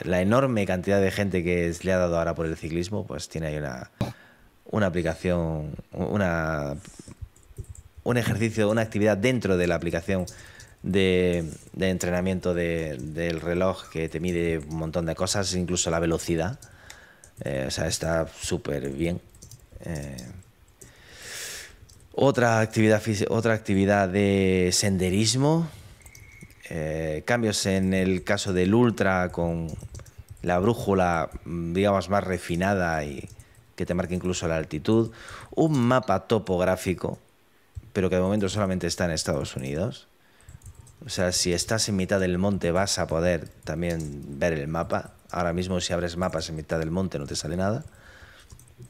S1: la enorme cantidad de gente que le ha dado ahora por el ciclismo, pues tiene ahí una, una aplicación, una, un ejercicio, una actividad dentro de la aplicación de, de entrenamiento de- del reloj que te mide un montón de cosas, incluso la velocidad. Eh, o sea, está súper bien. Eh, otra actividad, otra actividad de senderismo. Eh, cambios en el caso del Ultra con la brújula, mm, digamos, más refinada y que te marca incluso la altitud. Un mapa topográfico, pero que de momento solamente está en Estados Unidos. O sea, si estás en mitad del monte vas a poder también ver el mapa. Ahora mismo si abres mapas en mitad del monte no te sale nada.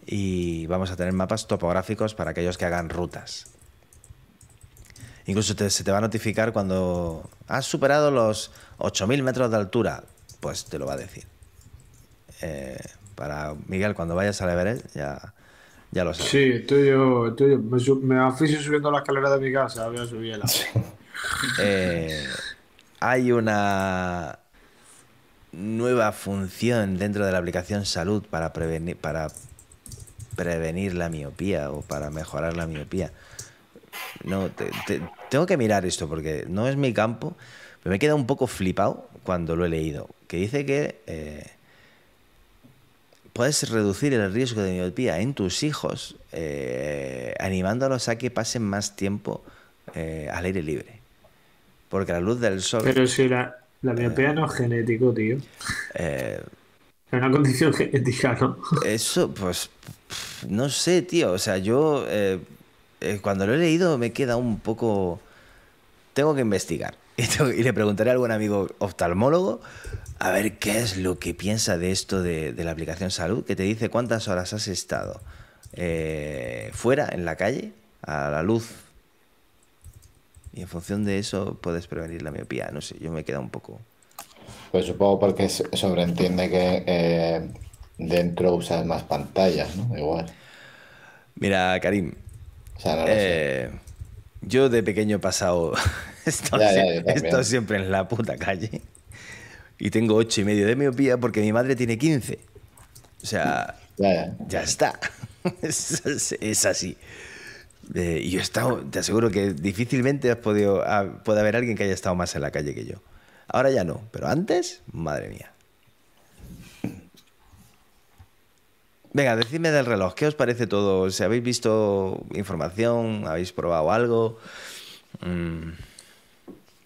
S1: Y vamos a tener mapas topográficos para aquellos que hagan rutas. Incluso te- se te va a notificar cuando has superado los 8.000 metros de altura. Pues te lo va a decir. Eh, para Miguel, cuando vayas al Everest ya, ya lo sabes.
S3: Sí, estoy yo, estoy yo. Me, me aficio subiendo la escalera de mi casa, voy a subirla. <laughs>
S1: Eh, hay una nueva función dentro de la aplicación salud para prevenir, para prevenir la miopía o para mejorar la miopía. No, te- te- tengo que mirar esto porque no es mi campo, pero me queda un poco flipado cuando lo he leído. Que dice que eh, puedes reducir el riesgo de miopía en tus hijos eh, animándolos a que pasen más tiempo eh, al aire libre. Porque la luz del sol...
S3: Pero si la, la miopía no es genético, tío.
S1: eh,
S3: Es una condición genética, ¿no?
S1: Eso, pues, no sé, tío. O sea, yo eh, eh, cuando lo he leído me queda un poco... Tengo que investigar. <laughs> Y, tengo- y le preguntaré a algún amigo oftalmólogo a ver qué es lo que piensa de esto de, de la aplicación salud, que te dice cuántas horas has estado eh, fuera, en la calle, a la luz. Y en función de eso puedes prevenir la miopía. No sé, yo me queda un poco...
S4: Pues supongo porque sobreentiende que eh, dentro usas más pantallas, ¿no? Igual.
S1: Mira, Karim,
S4: O sea, no lo sé.
S1: Eh, yo de pequeño he pasado. <laughs> he estado siempre en la puta calle. Y tengo ocho y medio de miopía porque mi madre tiene 15. O sea,
S4: Ya, ya.
S1: ya está. <laughs> es, es- es así. Eh, y yo he estado, te aseguro que difícilmente has podido, puede haber alguien que haya estado más en la calle que yo. Ahora ya no, pero antes, madre mía. Venga, decidme del reloj, ¿qué os parece todo? Si habéis visto información, habéis probado algo. Mm,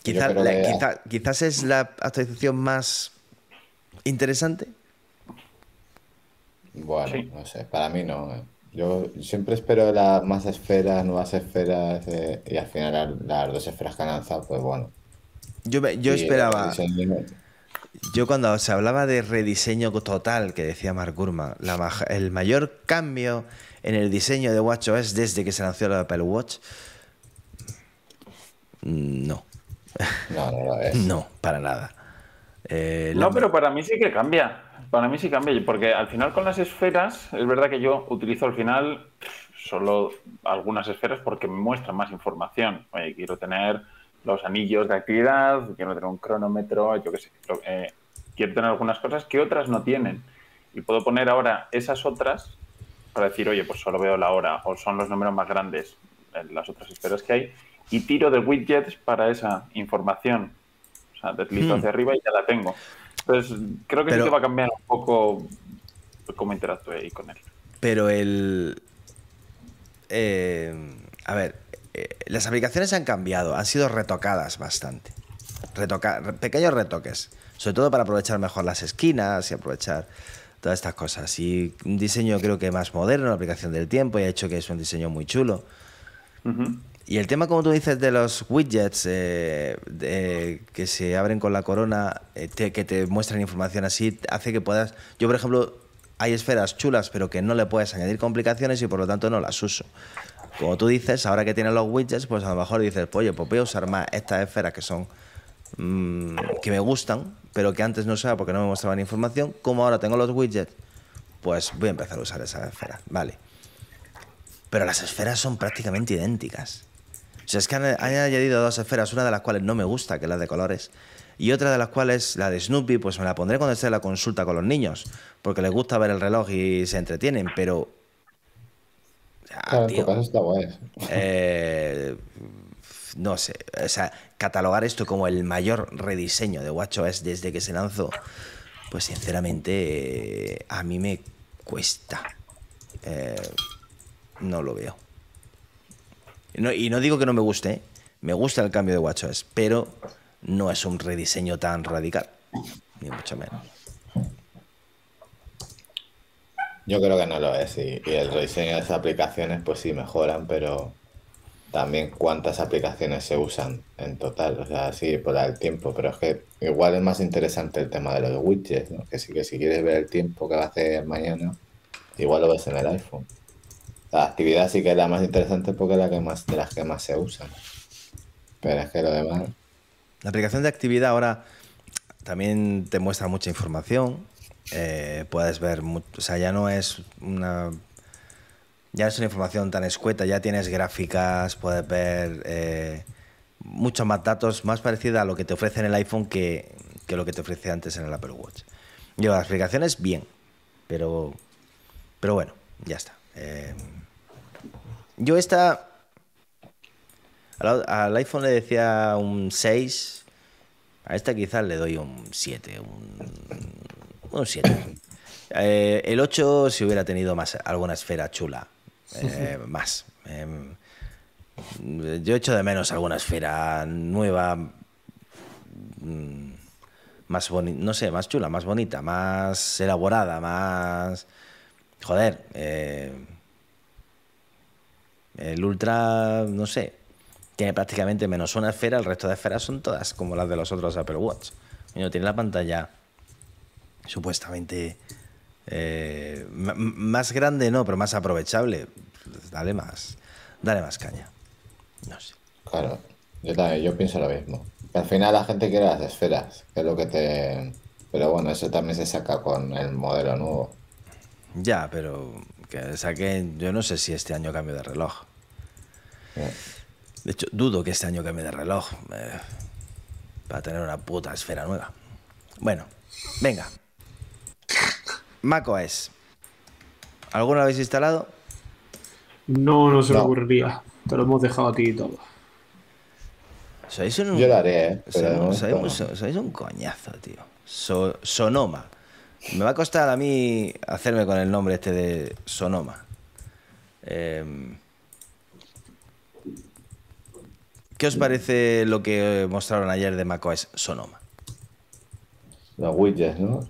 S1: quizá-
S4: creo
S1: la-
S4: que-
S1: quizá- quizás es la actualización más interesante.
S4: Bueno,
S2: Sí.
S4: no sé, para mí no. eh. Yo siempre espero las más esferas, nuevas esferas, eh, y al final las dos esferas que han lanzado, pues bueno.
S1: Yo, me- yo
S4: Y
S1: esperaba.
S4: diseño-
S1: Yo cuando se hablaba de rediseño total, que decía Mark Gurman, la el mayor cambio en el diseño de WatchOS desde que se lanzó el Apple Watch, mm, no,
S4: No, no lo es.
S1: no, para nada. Eh,
S2: No, pero para mí sí que cambia. Para mí sí cambia, porque al final con las esferas, es verdad que yo utilizo al final solo algunas esferas porque me muestran más información. Oye, quiero tener los anillos de actividad, quiero tener un cronómetro, yo qué sé. eh, quiero tener algunas cosas que otras no tienen. Y puedo poner ahora esas otras para decir, oye, pues solo veo la hora o son los números más grandes en las otras esferas que hay. Y tiro de widgets para esa información. O sea, deslizo
S1: Hmm.
S2: hacia arriba y ya la tengo. Entonces, creo que
S1: Pero-
S2: sí que va a cambiar un poco cómo interactúe ahí con él.
S1: Pero el. eh, a ver, eh, las aplicaciones han cambiado, han sido retocadas bastante. Retoca- re- pequeños retoques, sobre todo para aprovechar mejor las esquinas y aprovechar todas estas cosas. Y un diseño creo que más moderno, la aplicación del tiempo, y ha hecho que es un diseño muy chulo. Y el tema, como tú dices, de los widgets eh, de- que se abren con la corona, eh, te- que te muestran información así, hace que puedas... Yo, por ejemplo, hay esferas chulas, pero que no le puedes añadir complicaciones y por lo tanto no las uso. Como tú dices, ahora que tienes los widgets, pues a lo mejor dices, pues, oye, pues voy a usar más estas esferas que son... mm, que me gustan, pero que antes no usaba porque no me mostraban información. Como ahora tengo los widgets, pues voy a empezar a usar esas esferas. Vale. Pero las esferas son prácticamente idénticas. O sea, es que han, han añadido dos esferas, una de las cuales no me gusta, que es la de colores, Y otra de las cuales, la de Snoopy, pues me la pondré cuando esté en la consulta con los niños, porque les gusta ver el reloj y se entretienen, pero... Ah,
S4: Claro, en
S1: tío,
S4: tu caso está guay.
S1: eh, no sé, o sea, catalogar esto como el mayor rediseño de WatchOS desde que se lanzó, pues sinceramente eh, a mí me cuesta. Eh, no lo veo. Y no, y no digo que no me guste, ¿eh? me gusta el cambio de WatchOS, pero no es un rediseño tan radical, ni mucho menos.
S4: Yo creo que no lo es. Y, y el rediseño de esas aplicaciones, pues sí mejoran, pero también cuántas aplicaciones se usan en total. O sea, sí, por el tiempo, pero es que igual es más interesante el tema de los widgets, ¿no? Que sí que si quieres ver el tiempo que va a hacer mañana, igual lo ves en el iPhone. La actividad sí que es la más interesante porque es la que más, de las que más se usan. Pero es que lo demás.
S1: La aplicación de actividad ahora también te muestra mucha información. Eh, puedes ver, o sea, ya no es una. Ya es una información tan escueta, ya tienes gráficas, puedes ver eh, muchos más datos, más parecida a lo que te ofrece en el iPhone que, que lo que te ofrece antes en el Apple Watch. Yo, las aplicaciones, bien, pero, pero bueno, ya está. Eh, yo esta, al, al iPhone le decía un 6. A esta quizás le doy un 7. Un, un 7. Eh, el 8 si hubiera tenido más alguna esfera chula. eh, <laughs> más. Em, yo echo de menos alguna esfera nueva. mm, Más bonita. No sé, más chula, más bonita, más elaborada, más. Joder. eh, el Ultra, no sé, tiene prácticamente menos una esfera, el resto de esferas son todas como las de los otros Apple Watch. Coño, tiene la pantalla supuestamente eh, más grande, no, pero más aprovechable. Pues Dale más, dale más caña. No sé.
S4: Claro, yo también, yo pienso lo mismo. Que al final la gente quiere las esferas, que es lo que te... Pero bueno, eso también se saca con el modelo nuevo.
S1: Ya, pero que saque, yo no sé si este año cambio de reloj. De hecho, dudo que este año cambie de reloj eh, para tener una puta esfera nueva. Bueno, venga. macOS. ¿Alguno lo habéis instalado?
S3: No, no se me
S4: No.
S3: ocurriría. Te lo hemos dejado a ti y todo.
S1: Sois un,
S4: Yo lo haré, ¿eh? Pero
S1: sois, un coñazo, tío. So- Sonoma. Me va a costar a mí hacerme con el nombre este de Sonoma. Em, ¿Qué os parece lo que mostraron ayer de macOS Sonoma?
S4: Los widgets, ¿no?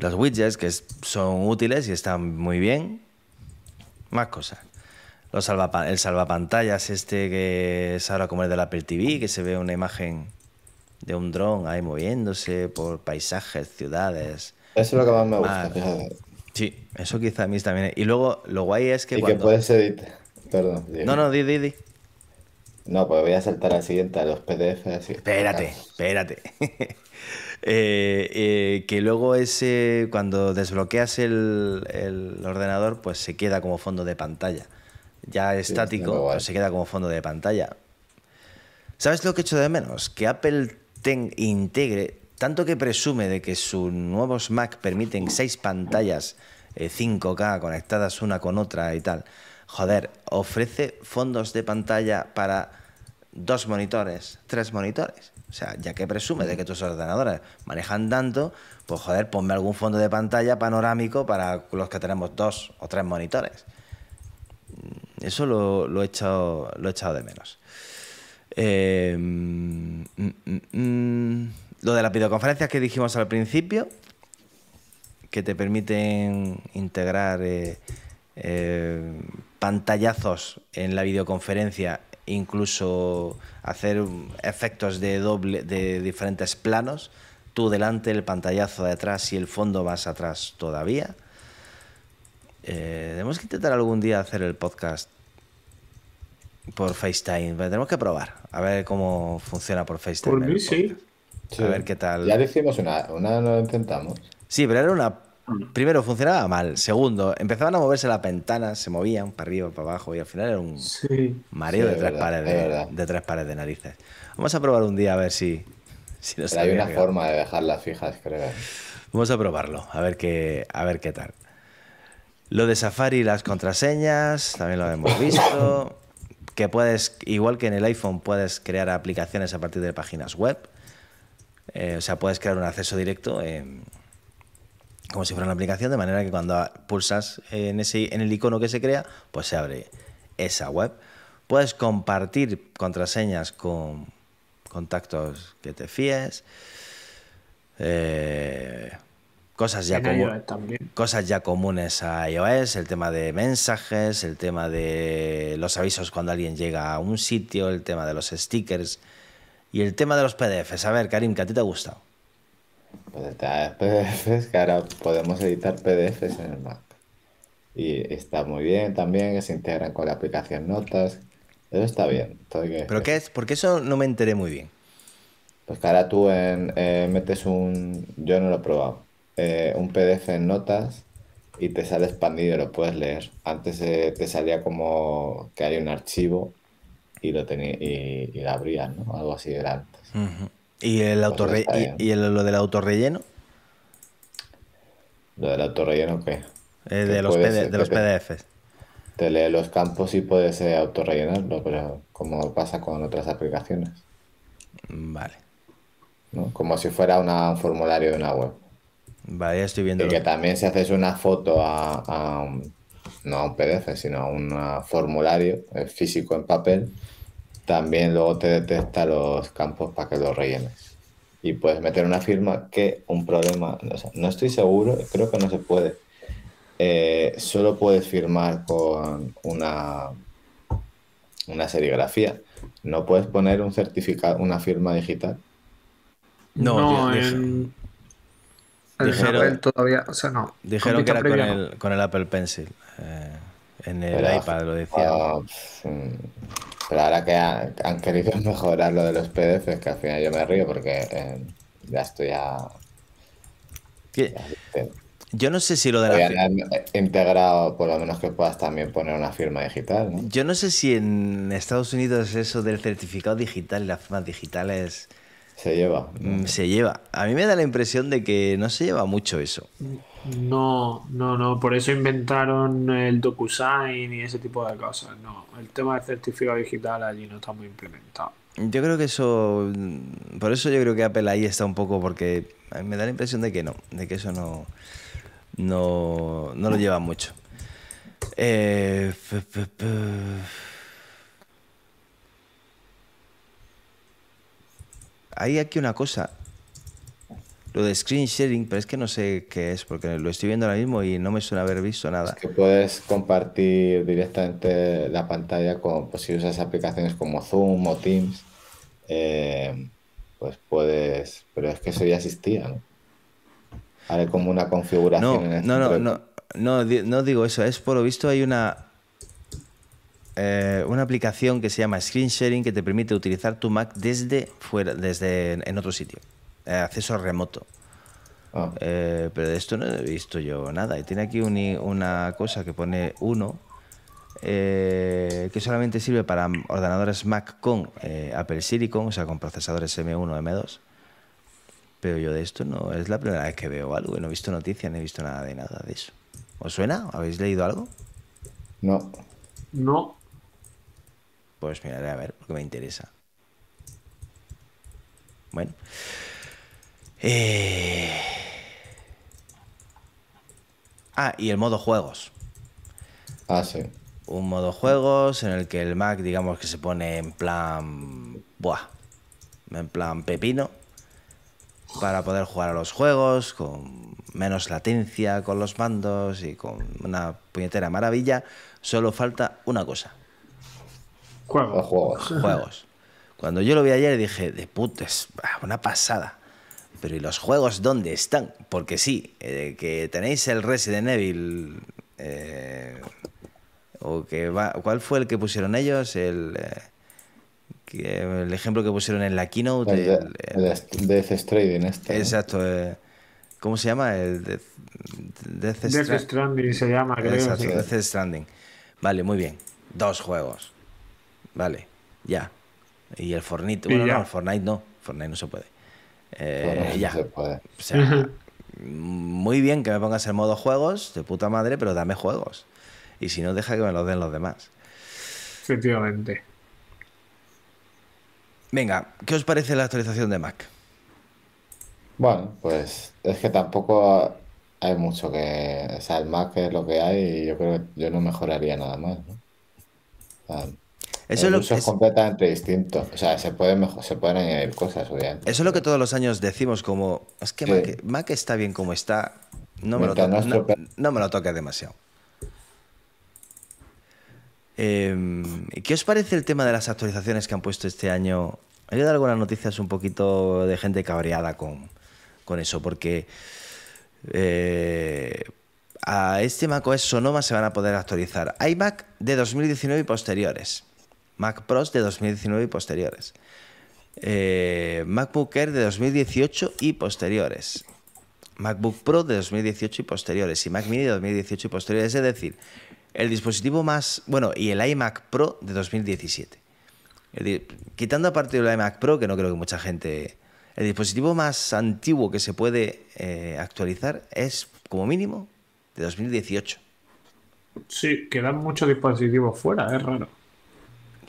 S1: Los widgets que son útiles y están muy bien. Más cosas. Los salvapa- el salvapantallas este que es ahora como el del Apple TV, que se ve una imagen de un dron ahí moviéndose por paisajes, ciudades.
S4: Eso es lo que más me gusta.
S1: Sí, eso quizá a mí también. Y luego lo guay es que
S4: Y que
S1: cuando...
S4: puedes editar. Perdón. dime.
S1: No, no, di, di, di.
S4: No, pues voy a saltar al siguiente, a los PDF así.
S1: Espérate, espérate. <laughs> Eh, eh, que luego ese, cuando desbloqueas el, el ordenador, pues se queda como fondo de pantalla. Ya
S4: está
S1: estático, pues se queda como fondo de pantalla. ¿Sabes lo que echo de menos? Que Apple ten- integre, tanto que presume de que sus nuevos Mac permiten seis pantallas eh, 5K conectadas una con otra y tal. Joder, ofrece fondos de pantalla para dos monitores, tres monitores. O sea, ya que presume de que tus ordenadores manejan tanto, pues joder, ponme algún fondo de pantalla panorámico para los que tenemos dos o tres monitores. Eso lo, he, echado, lo he echado de menos. Eh, mm, mm, mm, lo de las videoconferencias que dijimos al principio, que te permiten integrar eh, eh, pantallazos en la videoconferencia, incluso hacer efectos de doble de diferentes planos, tú delante, el pantallazo detrás y el fondo más atrás todavía. Eh, tenemos que intentar algún día hacer el podcast por FaceTime. pero Tenemos que probar a ver cómo funciona por FaceTime.
S3: Por mí sí.
S1: podcast. A ver qué tal.
S4: Ya lo hicimos una, una no lo intentamos.
S1: Sí, pero era una. Primero, funcionaba mal. Segundo, empezaban a moverse las ventanas, se movían para arriba, para abajo, y al final era un
S3: Sí.
S1: mareo
S4: Sí,
S1: de,
S4: es
S1: tres
S4: verdad,
S1: pares
S4: es
S1: de, tres pares de narices. Vamos a probar un día a ver si, si nos
S4: Pero hay una forma de dejarlas fijas, creo.
S1: Vamos a probarlo, a ver qué, a ver qué tal. Lo de Safari, las contraseñas, también lo hemos visto. <laughs> Que puedes, igual que en el iPhone, puedes crear aplicaciones a partir de páginas web. Eh, o sea, puedes crear un acceso directo en- como si fuera una aplicación, de manera que cuando pulsas en, ese, en el icono que se crea, pues se abre esa web. Puedes compartir contraseñas con contactos que te fíes. Eh, cosas ya cosas ya comunes a iOS, el tema de mensajes, el tema de los avisos cuando alguien llega a un sitio, el tema de los stickers y el tema de los PDFs. A ver, Karim, que a ti te ha gustado.
S4: Pues de PDFs, que ahora podemos editar PDFs en el Mac. Y está muy bien también que se integran con la aplicación Notas. Eso está bien. todo que
S1: ¿Pero qué es? Porque eso no me enteré muy bien.
S4: Pues que ahora tú en, eh, metes un, yo no lo he probado, eh, un PDF en notas y te sale expandido, lo puedes leer. Antes eh, te salía como que hay un archivo y lo tenía y, y lo abrías, ¿no? Algo así era antes.
S1: ¿Y, el autorre- y, el- lo del autorrelleno?
S4: Lo del autorrelleno, ¿qué?
S1: Eh,
S4: Que
S1: de, los de los
S4: te-
S1: PDFs.
S4: Te lee los campos y puedes eh, autorrellenarlo, pero como pasa con otras aplicaciones,
S1: Vale.
S4: ¿no? Como si fuera una- un formulario de una web.
S1: Vale, ya estoy viendo.
S4: Y que también si haces una foto a, a un- no a un PDF, sino a un formulario eh, físico en papel, también luego te detecta los campos para que los rellenes. Y puedes meter una firma que un problema, o sea, no estoy seguro, creo que no se puede. Eh, solo puedes firmar con una, una serigrafía. No puedes poner un certificado, una firma digital.
S1: No,
S3: No, en,
S1: dijeron-
S3: Apple todavía, o sea, no.
S1: Dijeron
S3: Con
S1: que era con el, con el Apple Pencil. eh, en el
S4: Pero,
S1: iPad lo decía.
S4: ah, pf, mm, pero ahora que han, han querido <laughs> mejorar lo de los PDFs, que al final yo me río porque eh, ya estoy a... Te-
S1: Yo no sé si lo de la.
S4: Podrían
S1: fi-
S4: haber integrado, por lo menos que puedas también poner una firma digital, ¿no?
S1: Yo no sé si en Estados Unidos eso del certificado digital y las firmas digitales
S4: Se lleva.
S1: mm, se lleva. A mí me da la impresión de que no se lleva mucho eso.
S3: No, no, no, por eso inventaron el DocuSign y ese tipo de cosas. No, el tema del certificado digital allí no está muy implementado.
S1: Yo creo que eso. Por eso yo creo que Apple ahí está un poco, porque me da la impresión de que no, de que eso no. No, no lo lleva mucho. Eh, Hay aquí una cosa. Lo de screen sharing, pero es que no sé qué es, porque lo estoy viendo ahora mismo y no me suena haber visto nada.
S4: Es que puedes compartir directamente la pantalla con, pues si usas aplicaciones como Zoom o Teams, eh, pues puedes, pero es que eso ya existía, ¿no? Hay como una configuración
S1: No,
S4: en el
S1: no, no, no, no, di- no digo eso. Es por lo visto hay una eh, una aplicación que se llama Screen Sharing que te permite utilizar tu Mac desde fuera, desde en otro sitio, acceso remoto.
S4: Ah,
S1: Eh, pero de esto no he visto yo nada. Y tiene aquí un i- una cosa que pone uno eh, que solamente sirve para ordenadores Mac con eh, Apple Silicon, o sea, con procesadores M1 M2. Pero yo de esto no es la primera vez que veo algo. y No he visto noticias, ni he visto nada de nada de eso. ¿Os suena? ¿Habéis leído algo?
S4: no,
S3: No,
S1: Pues miraré a ver, porque me interesa. Bueno. Eh, Ah, y el modo juegos.
S4: ah, sí.
S1: Un modo juegos en el que el Mac, digamos que se pone en plan. Buah. En plan pepino. Para poder jugar a los juegos con menos latencia con los mandos y con una puñetera maravilla. Solo falta una cosa:
S4: juegos.
S1: juegos. Cuando yo lo vi ayer dije, de putes, una pasada. Pero ¿y los juegos dónde están? Porque sí, eh, que tenéis el Resident Evil. eh, o que va, ¿Cuál fue el que pusieron ellos? El, eh, que- el ejemplo que pusieron en la keynote.
S4: El, de-
S1: el-
S4: el de- Death Stranding este. ¿no?
S1: exacto. eh, ¿Cómo se llama? El Death, Death
S3: Death
S1: Stra-
S3: Stranding se llama, creo.
S1: Exacto,
S3: sí.
S1: Death Stranding. Vale, muy bien. Dos juegos. Vale, ya. Y el Fortnite,
S3: Y
S1: bueno,
S3: ya.
S1: no, el Fortnite no, Fortnite no se puede. Eh,
S4: Bueno,
S1: ya.
S4: no se puede.
S1: O sea, muy bien que me pongas el modo juegos, de puta madre, pero dame juegos. Y si no, deja que me los den los demás.
S3: Efectivamente.
S1: Venga, ¿qué os parece la actualización de Mac?
S4: Bueno, pues es que tampoco hay mucho que. O sea, el Mac es lo que hay y yo creo que yo no mejoraría nada más, ¿no? O sea,
S1: Eso es
S4: el
S1: lo-
S4: uso es
S1: es-
S4: completamente distinto. O sea, se pueden, mejo- se pueden añadir cosas, obviamente.
S1: Eso es lo que todos los años decimos como, es que
S4: Sí.
S1: Mac, Mac está bien como está, no me, lo
S4: Mientras
S1: to-
S4: no
S1: no,
S4: estropee-
S1: no me lo toques demasiado. Eh, ¿Qué os parece el tema de las actualizaciones que han puesto este año? He algunas noticias un poquito de gente cabreada con, con eso, porque eh, a este macOS Sonoma se van a poder actualizar iMac de 2019 y posteriores, Mac Pros de 2019 y posteriores, eh, MacBook Air de 2018 y posteriores, MacBook Pro de 2018 y posteriores y Mac Mini de 2018 y posteriores. Es decir, el dispositivo más. Bueno, y el iMac Pro de 2017. El quitando aparte del iMac Pro, que no creo que mucha gente. El dispositivo más antiguo que se puede eh, actualizar es, como mínimo, de 2018.
S3: Sí, quedan muchos dispositivos fuera, es raro.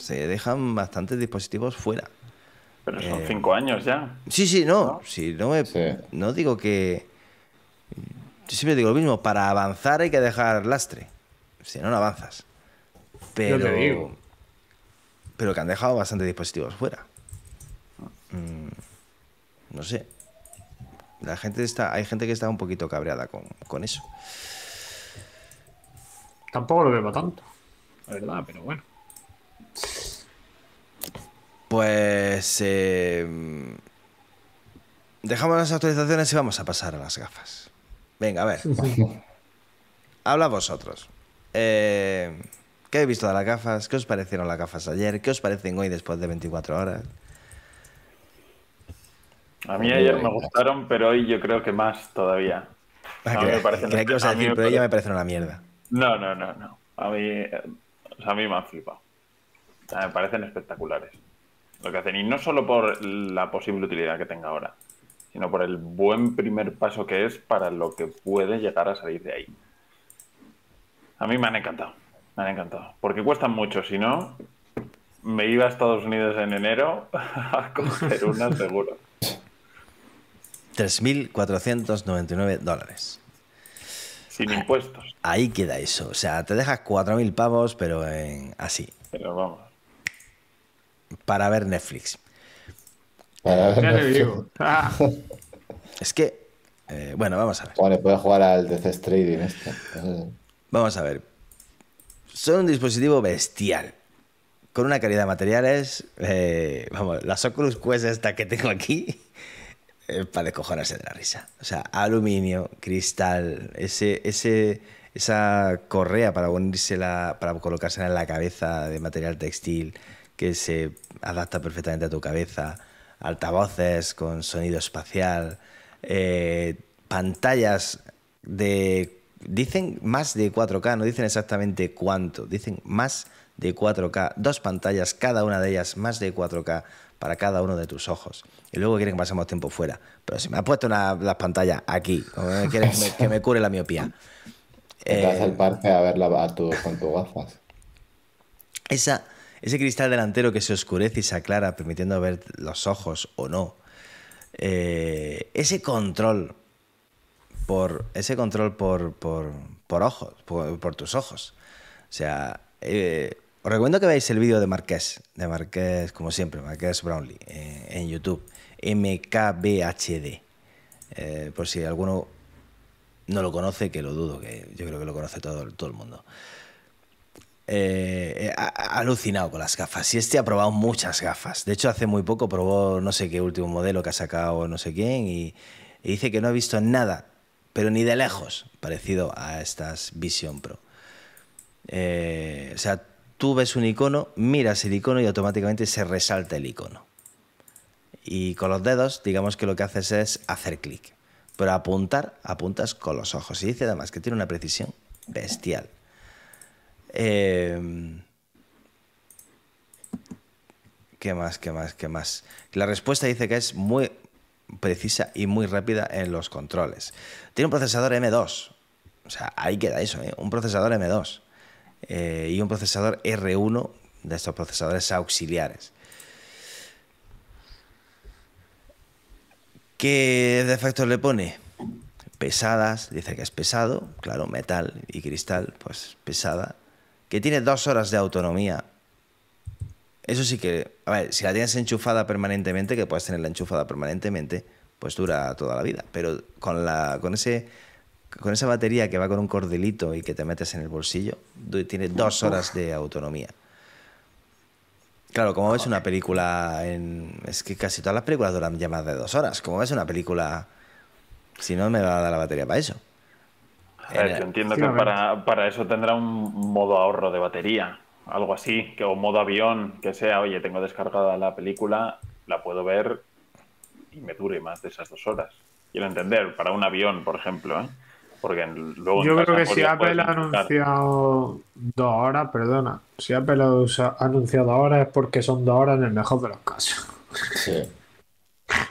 S1: Se dejan bastantes dispositivos fuera.
S2: Pero
S1: Eh,
S2: son cinco años ya.
S1: Sí, sí, no. sí, no, me-
S4: Sí.
S1: no digo que. Yo siempre digo lo mismo: para avanzar hay que dejar lastre. Si no, no avanzas. Pero.
S3: te digo.
S1: Pero que han dejado bastantes dispositivos fuera. Mm, no sé. La gente está, hay gente que está un poquito cabreada con, con eso.
S3: Tampoco lo veo tanto. La verdad, pero bueno.
S1: Pues. eh, dejamos las actualizaciones y vamos a pasar a las gafas. Venga, a ver. Habla vosotros. Eh, ¿Qué habéis visto de las gafas? ¿Qué os parecieron las gafas ayer? ¿Qué os parecen hoy después de 24 horas?
S2: A mí ayer me gustaron, pero hoy yo creo que más todavía.
S1: Ah,
S2: A mí me parecen-
S1: creía que ibas a
S2: a mí
S1: decir,
S2: me
S1: pero ella
S2: parece-
S1: me parece una mierda.
S2: No, no, no, no. A mí, o sea, a mí me han flipado. Sea, me parecen espectaculares lo que hacen. Y no solo por la posible utilidad que tenga ahora, sino por el buen primer paso que es para lo que puede llegar a salir de ahí. A mí me han encantado. Me han encantado. Porque cuestan mucho. Si no, me iba a Estados Unidos en enero <laughs> a coger una <laughs> seguro.
S1: 3.499 dólares.
S2: Sin impuestos.
S1: Ahí queda eso. O sea, te dejas 4.000 pavos, pero en, así,
S2: Pero vamos.
S1: Para ver Netflix.
S4: Para
S3: Ya
S4: ver,
S3: te digo. Ah, <laughs>
S1: Es que, eh, bueno, vamos a ver.
S4: Bueno, puedes jugar al Death Stranding este.
S1: Vamos a ver. Son un dispositivo bestial. Con una calidad de materiales. eh, vamos, las Oculus Quest esta que tengo aquí. <laughs> eh, para descojonarse de la risa. O sea, aluminio, cristal, ese, ese, esa correa para ponérsela, para colocársela en la cabeza de material textil que se adapta perfectamente a tu cabeza. Altavoces con sonido espacial. eh, pantallas de dicen más de 4K, no dicen exactamente cuánto, dicen más de 4K, dos pantallas, cada una de ellas más de 4K para cada uno de tus ojos. Y luego quieren que pasemos tiempo fuera. Pero si me has puesto una, las pantallas aquí, quieren que me, que me cure la miopía. <laughs>
S4: Te vas
S1: Eh,
S4: al parque a verla a tu, con tus gafas.
S1: esa, ese cristal delantero que se oscurece y se aclara, permitiendo ver los ojos o no. Eh, ese control por ese control por, por, por ojos, por, tus ojos. O sea, eh, os recomiendo que veáis el vídeo de Marqués, de Marqués, como siempre, Marqués Brownlee, eh, en YouTube, MKBHD. Por si alguno no lo conoce, que lo dudo, que yo creo que lo conoce todo, todo el mundo. Eh, eh, alucinado con las gafas. Y este ha probado muchas gafas. De hecho, hace muy poco probó no sé qué último modelo que ha sacado no sé quién y, y dice que no ha visto nada, pero ni de lejos, parecido a estas Vision Pro. Eh, o sea, tú ves un icono, miras el icono y automáticamente se resalta el icono. Y con los dedos, digamos que lo que haces es hacer clic. Pero apuntar, apuntas con los ojos. Y dice además que tiene una precisión bestial. Eh, ¿Qué más? ¿Qué más? ¿Qué más? La respuesta dice que es muy precisa y muy rápida en los controles. Tiene un procesador M2. O sea, ahí queda eso, ¿eh? Un procesador M2. Eh, y un procesador R1 de estos procesadores auxiliares. ¿Qué defectos le pone? Pesadas, dice que es pesado, claro, metal y cristal, pues pesada. Que tiene dos horas de autonomía. Eso sí que, a ver, si la tienes enchufada permanentemente, que puedes tenerla enchufada permanentemente, pues dura toda la vida. Pero con, la, con, ese, con esa batería que va con un cordelito y que te metes en el bolsillo, tiene dos horas de autonomía. Claro, como ves una película en... Es que casi todas las películas duran ya más de dos horas. Como ves una película... Si no, me va a dar la batería para eso.
S2: Ver, yo entiendo que para, para, eso tendrá un modo ahorro de batería. Algo así. Que, o modo avión, que sea, oye, tengo descargada la película, la puedo ver y me dure más de esas dos horas. Quiero entender, para un avión, por ejemplo, ¿eh? Porque luego
S3: Yo creo que si Apple ha anunciado dos horas, perdona, si Apple ha anunciado dos horas es porque son dos horas en el mejor de los casos. Sí. <laughs>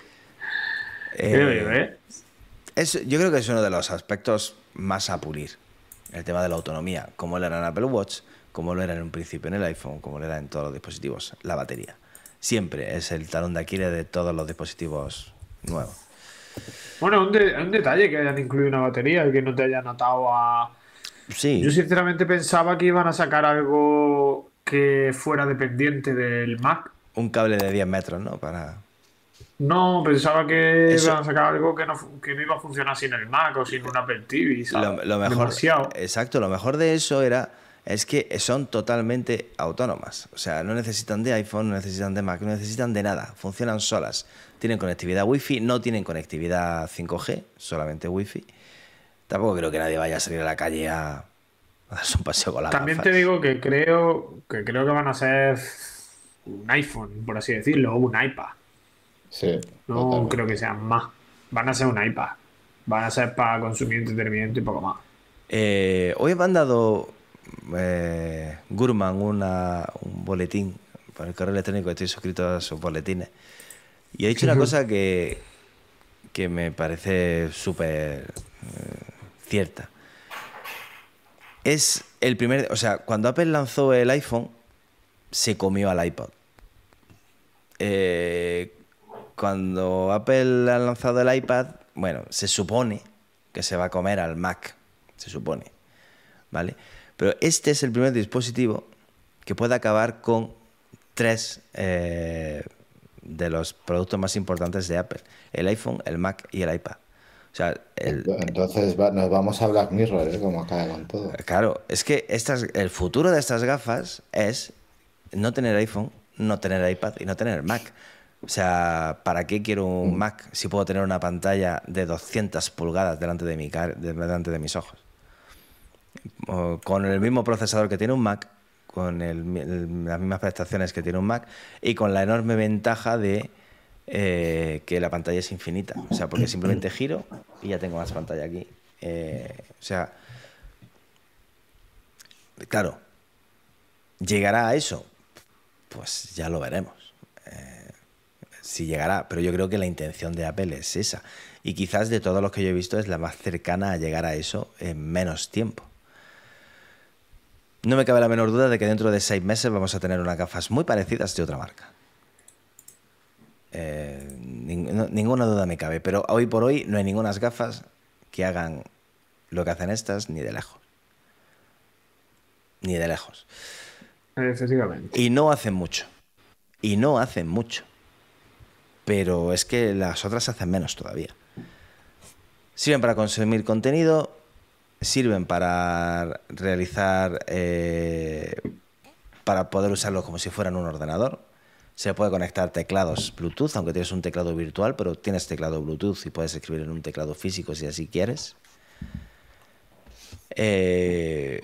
S1: Eh, yo creo que es uno de los aspectos más a pulir, el tema de la autonomía, como lo era en Apple Watch, como lo era en un principio en el iPhone, como lo era en todos los dispositivos, la batería. Siempre es el talón de Aquiles de todos los dispositivos nuevos.
S3: Bueno, un, un detalle que hayan incluido una batería y que no te haya notado a.
S1: Sí.
S3: Yo sinceramente pensaba que iban a sacar algo que fuera dependiente del Mac.
S1: Un cable de 10 metros, ¿no? Para.
S3: No, pensaba que iban a sacar algo que no, que no, iba a funcionar sin el Mac o sin un Apple TV.
S1: Lo, mejor, Exacto, lo mejor de eso era es que son totalmente autónomas. O sea, no necesitan de iPhone, no necesitan de Mac, no necesitan de nada. Funcionan solas. Tienen conectividad Wi-Fi, no tienen conectividad 5G, solamente Wi-Fi. Tampoco creo que nadie vaya a salir a la calle a, darse un paseo con la
S3: También te digo que creo, que creo que van a ser un iPhone, por así decirlo, o un iPad.
S4: Sí.
S3: No creo que sean más. Van a ser un iPad. Van a ser para consumir entretenimiento y poco más.
S1: Eh, hoy me han dado eh, Gurman una, un boletín por el correo electrónico, estoy suscrito a sus boletines. Y ha dicho una cosa que, que me parece súper eh, cierta. Es el primer, o sea, cuando Apple lanzó el iPhone, se comió al iPod. Eh, cuando Apple ha lanzado el iPad, bueno, se supone que se va a comer al Mac, se supone, ¿vale? Pero este es el primer dispositivo que puede acabar con tres eh, de los productos más importantes de Apple. El iPhone, el Mac y el iPad. O sea,
S4: Entonces nos vamos a Black Mirror, ¿eh? como acaba con todo.
S1: Claro, es que estas, el futuro de estas gafas es no tener iPhone, no tener iPad y no tener Mac. O sea, ¿para qué quiero un mm. Mac si puedo tener una pantalla de 200 pulgadas delante de, mi delante de mis ojos? con el mismo procesador que tiene un Mac, con las mismas prestaciones que tiene un Mac y con la enorme ventaja de eh, que la pantalla es infinita. O sea, porque simplemente <coughs> giro y ya tengo más pantalla aquí. Eh, o sea, claro, ¿llegará a eso? Pues ya lo veremos. Eh, si llegará, pero yo creo que la intención de Apple es esa. Y quizás de todos los que yo he visto es la más cercana a llegar a eso en menos tiempo. No me cabe la menor duda de que dentro de seis meses vamos a tener unas gafas muy parecidas de otra marca. Eh, ninguna duda me cabe, pero hoy por hoy no hay ninguna gafas que hagan lo que hacen estas ni de lejos. Ni de lejos.
S3: Efectivamente.
S1: Y no hacen mucho. Y no hacen mucho. Pero es que las otras hacen menos todavía. Sirven para consumir contenido, sirven para realizar, eh, para poder usarlo como si fueran un ordenador. Se puede conectar teclados Bluetooth, aunque tienes un teclado virtual, pero tienes teclado Bluetooth y puedes escribir en un teclado físico si así quieres. Eh,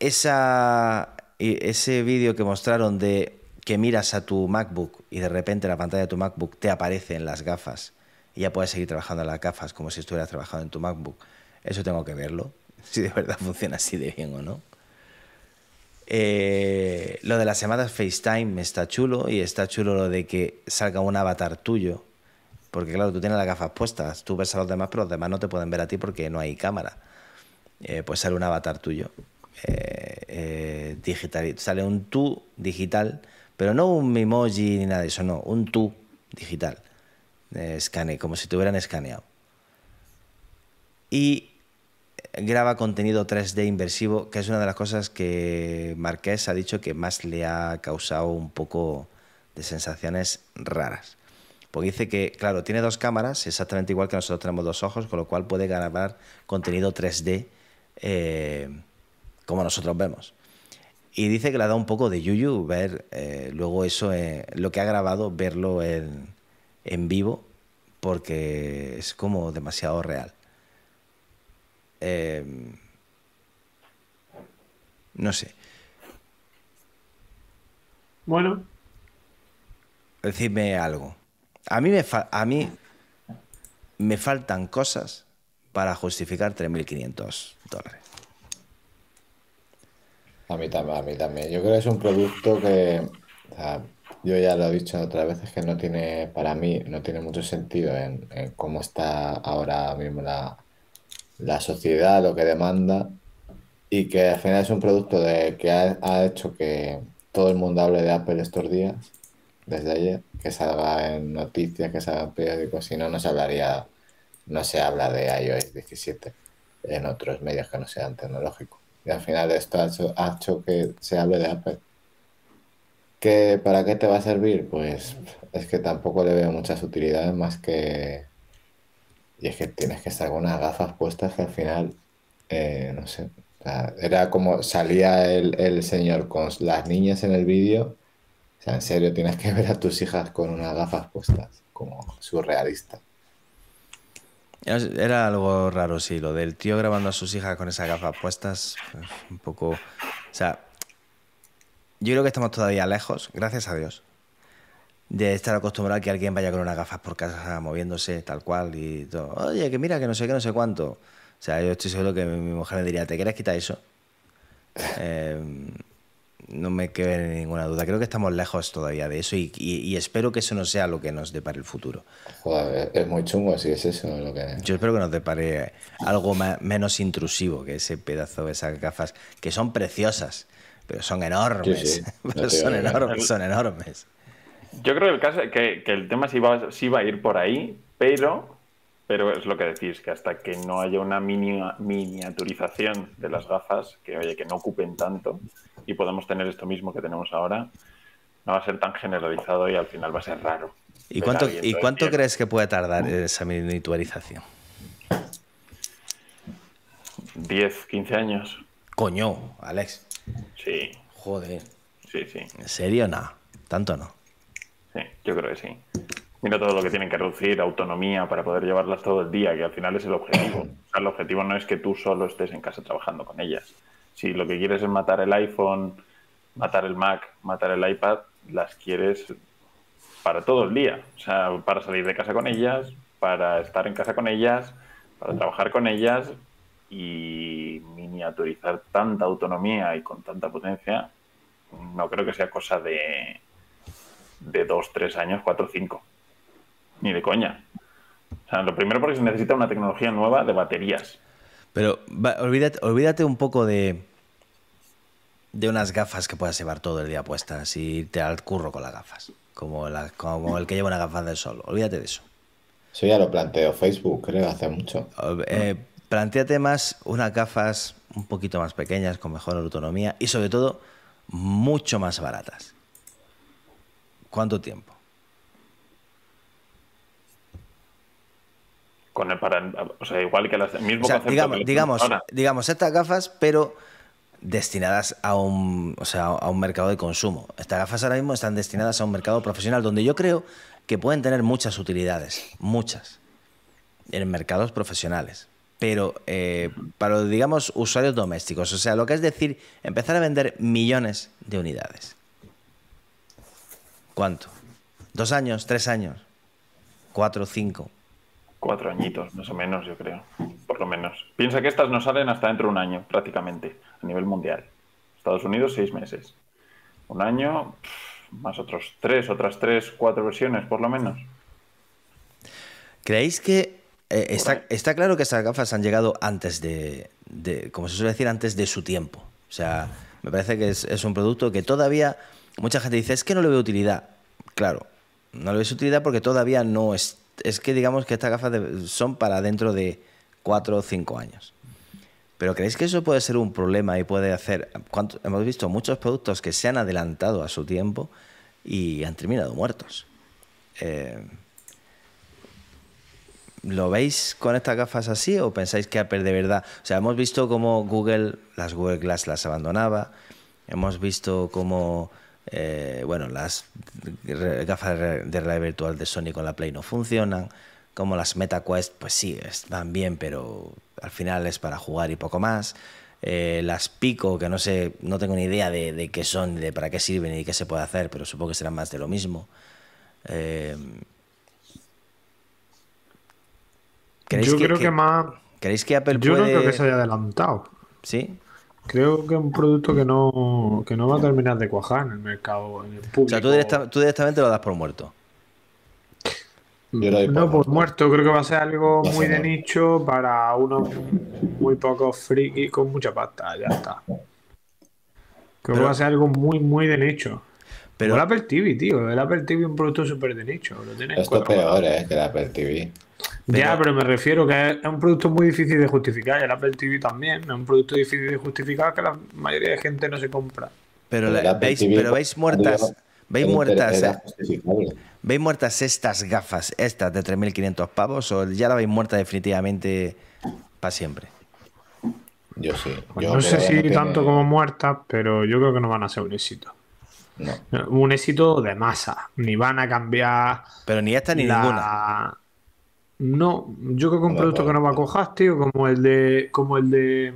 S1: esa, ese vídeo que mostraron de que miras a tu MacBook y de repente la pantalla de tu MacBook te aparece en las gafas y ya puedes seguir trabajando en las gafas como si estuvieras trabajando en tu MacBook eso tengo que verlo, <laughs> si de verdad funciona así de bien o no. Eh, lo de las llamadas FaceTime está chulo y está chulo lo de que salga un avatar tuyo. Porque claro, tú tienes las gafas puestas, tú ves a los demás, pero los demás no te pueden ver a ti porque no hay cámara. Eh, pues sale un avatar tuyo. Eh, digital. Sale un tú digital, pero no un emoji ni nada de eso, no, un tú digital. escane, como si te hubieran escaneado. Y graba contenido 3D inversivo, que es una de las cosas que Marqués ha dicho que más le ha causado un poco de sensaciones raras. Porque dice que, claro, tiene dos cámaras, exactamente igual que nosotros tenemos dos ojos, con lo cual puede grabar contenido 3D eh, como nosotros vemos. Y dice que le ha dado un poco de yuyu ver eh, luego eso, eh, lo que ha grabado, verlo en, en vivo, porque es como demasiado real. Em, no sé.
S3: Bueno.
S1: Decidme algo. A mí me, a mí me faltan cosas para justificar 3.500 dólares.
S4: A mí también, a mí también. Yo creo que es un producto que, yo ya lo he dicho otras veces que no tiene, para mí, no tiene mucho sentido en cómo está ahora mismo la, la sociedad lo que demanda y que al final es un producto de, que ha, hecho que todo el mundo hable de Apple estos días, desde ayer, que salga en noticias, que salga en periódicos, si no, no se hablaría, no se habla de iOS 17 en otros medios que no sean tecnológicos. Y al final esto ha hecho, que se hable de Apple. ¿Que, ¿Para qué te va a servir? Pues es que tampoco le veo muchas utilidades más que y es que tienes que estar con unas gafas puestas que al final, eh, no sé, era como salía el, señor con las niñas en el vídeo. O sea, en serio, tienes que ver a tus hijas con unas gafas puestas, como surrealista.
S1: Era algo raro, sí, lo del tío grabando a sus hijas con esas gafas puestas, pues, un poco... O sea, yo creo que estamos todavía lejos, gracias a Dios, de estar acostumbrado a que alguien vaya con unas gafas por casa moviéndose tal cual y todo. Oye, que mira, que no sé qué, no sé cuánto. O sea, yo estoy seguro que mi, mujer me diría, ¿te quieres quitar eso? Em, no me quede ninguna duda. Creo que estamos lejos todavía de eso y, espero que eso no sea lo que nos depare el futuro.
S4: Joder, es muy chungo si es eso lo que...
S1: Yo espero que nos depare algo menos intrusivo que ese pedazo de esas gafas, que son preciosas, pero son enormes. <laughs> son enormes, son enormes.
S2: Yo creo que el, caso, que, que el tema sí va, sí va a ir por ahí, pero, pero es lo que decís, que hasta que no haya una miniaturización de las gafas, que oye, que no ocupen tanto y podamos tener esto mismo que tenemos ahora, no va a ser tan generalizado y al final va a ser raro.
S1: ¿Y cuánto, ¿y cuánto crees que puede tardar esa miniaturización?
S2: 10, 15 años.
S1: Coño, Alex.
S2: Sí.
S1: Joder.
S2: Sí, sí.
S1: ¿En serio? No. Tanto no.
S2: Sí, yo creo que sí. Mira todo lo que tienen que reducir, autonomía para poder llevarlas todo el día, que al final es el objetivo. O sea, el objetivo no es que tú solo estés en casa trabajando con ellas. Si lo que quieres es matar el iPhone, matar el Mac, matar el iPad, las quieres para todo el día. O sea, para salir de casa con ellas, para estar en casa con ellas, para trabajar con ellas y miniaturizar tanta autonomía y con tanta potencia, no creo que sea cosa de, de 2, 3 años, 4, 5. Ni de coña. O sea, lo primero porque se necesita una tecnología nueva de baterías.
S1: Pero olvídate, olvídate un poco de, de unas gafas que puedas llevar todo el día puestas y te al curro con las gafas. Como, la, como el que lleva una gafas del sol. Olvídate de eso.
S4: Eso ya lo planteó Facebook, creo, hace mucho.
S1: Eh, planteate más unas gafas un poquito más pequeñas, con mejor autonomía y sobre todo mucho más baratas. ¿Cuánto tiempo?
S2: Con el para, o sea, igual que las mismo
S1: digamos, digamos, digamos, estas gafas, pero destinadas a un, o sea, a un mercado de consumo. Estas gafas ahora mismo están destinadas a un mercado profesional donde yo creo que pueden tener muchas utilidades, muchas, en mercados profesionales. Pero eh, para, digamos, usuarios domésticos, o sea, lo que es decir, empezar a vender millones de unidades. ¿Cuánto? ¿Dos años? ¿Tres años? ¿Cuatro? ¿Cinco?
S2: Cuatro añitos, más o menos, yo creo. Por lo menos. Piensa que estas no salen hasta dentro de un año, prácticamente, a nivel mundial. Estados Unidos, seis meses. Un año, más otros tres, otras tres, cuatro versiones por lo menos.
S1: ¿Creéis que eh, está, está, claro que estas gafas han llegado antes de, de, como se suele decir, antes de su tiempo? O sea, me parece que es, es, un producto que todavía mucha gente dice, es que no le veo utilidad. Claro, no le ves utilidad porque todavía no es... Es que digamos que estas gafas son para dentro de cuatro o cinco años. Pero ¿creéis que eso puede ser un problema y puede hacer... Hemos visto muchos productos que se han adelantado a su tiempo y han terminado muertos. Eh, ¿Lo veis con estas gafas así o pensáis que Apple de verdad... O sea, hemos visto cómo Google, las Google Glass las abandonaba, hemos visto cómo, eh, bueno, las gafas de realidad virtual de Sony con la Play no funcionan, como las MetaQuest, pues sí, están bien, pero al final es para jugar y poco más. Eh, las Pico, que no sé, no tengo ni idea de, de, qué son, de para qué sirven y qué se puede hacer, pero supongo que serán más de lo mismo. Eh,
S3: yo creo que, que, más.
S1: ¿Creéis que Apple
S3: yo
S1: puede.?
S3: Yo no creo que se haya adelantado.
S1: ¿Sí?
S3: Creo que es un producto que no, que no va a terminar de cuajar en el mercado, en el público.
S1: O sea, tú, directa, tú directamente lo das por muerto.
S3: Yo por no, por muerto. Creo que va a ser algo muy de nicho para unos muy pocos frikis con mucha pasta. Ya está. Creo pero, que va a ser algo muy, muy de nicho. Pero el Apple TV, tío. El Apple TV es un producto súper de nicho. Lo
S4: Esto es peor, ¿eh? Que el Apple TV.
S3: Pero, ya, pero me refiero que es un producto muy difícil de justificar. Y el Apple TV también. Es un producto difícil de justificar que la mayoría de gente no se compra.
S1: Pero, la, veis, pero veis muertas. ¿Veis muertas, ¿Veis muertas estas gafas, estas de 3.500 pavos, o ya la veis muerta definitivamente para siempre?
S4: Yo sí.
S3: Pues
S4: yo
S3: no sé si no tanto como muertas, pero yo creo que no van a ser un éxito.
S4: No.
S3: Un éxito de masa. Ni van a cambiar.
S1: Pero ni esta ni
S3: la...
S1: ninguna.
S3: No, yo creo que un no, producto que no va a cojar, tío, como el de. como el de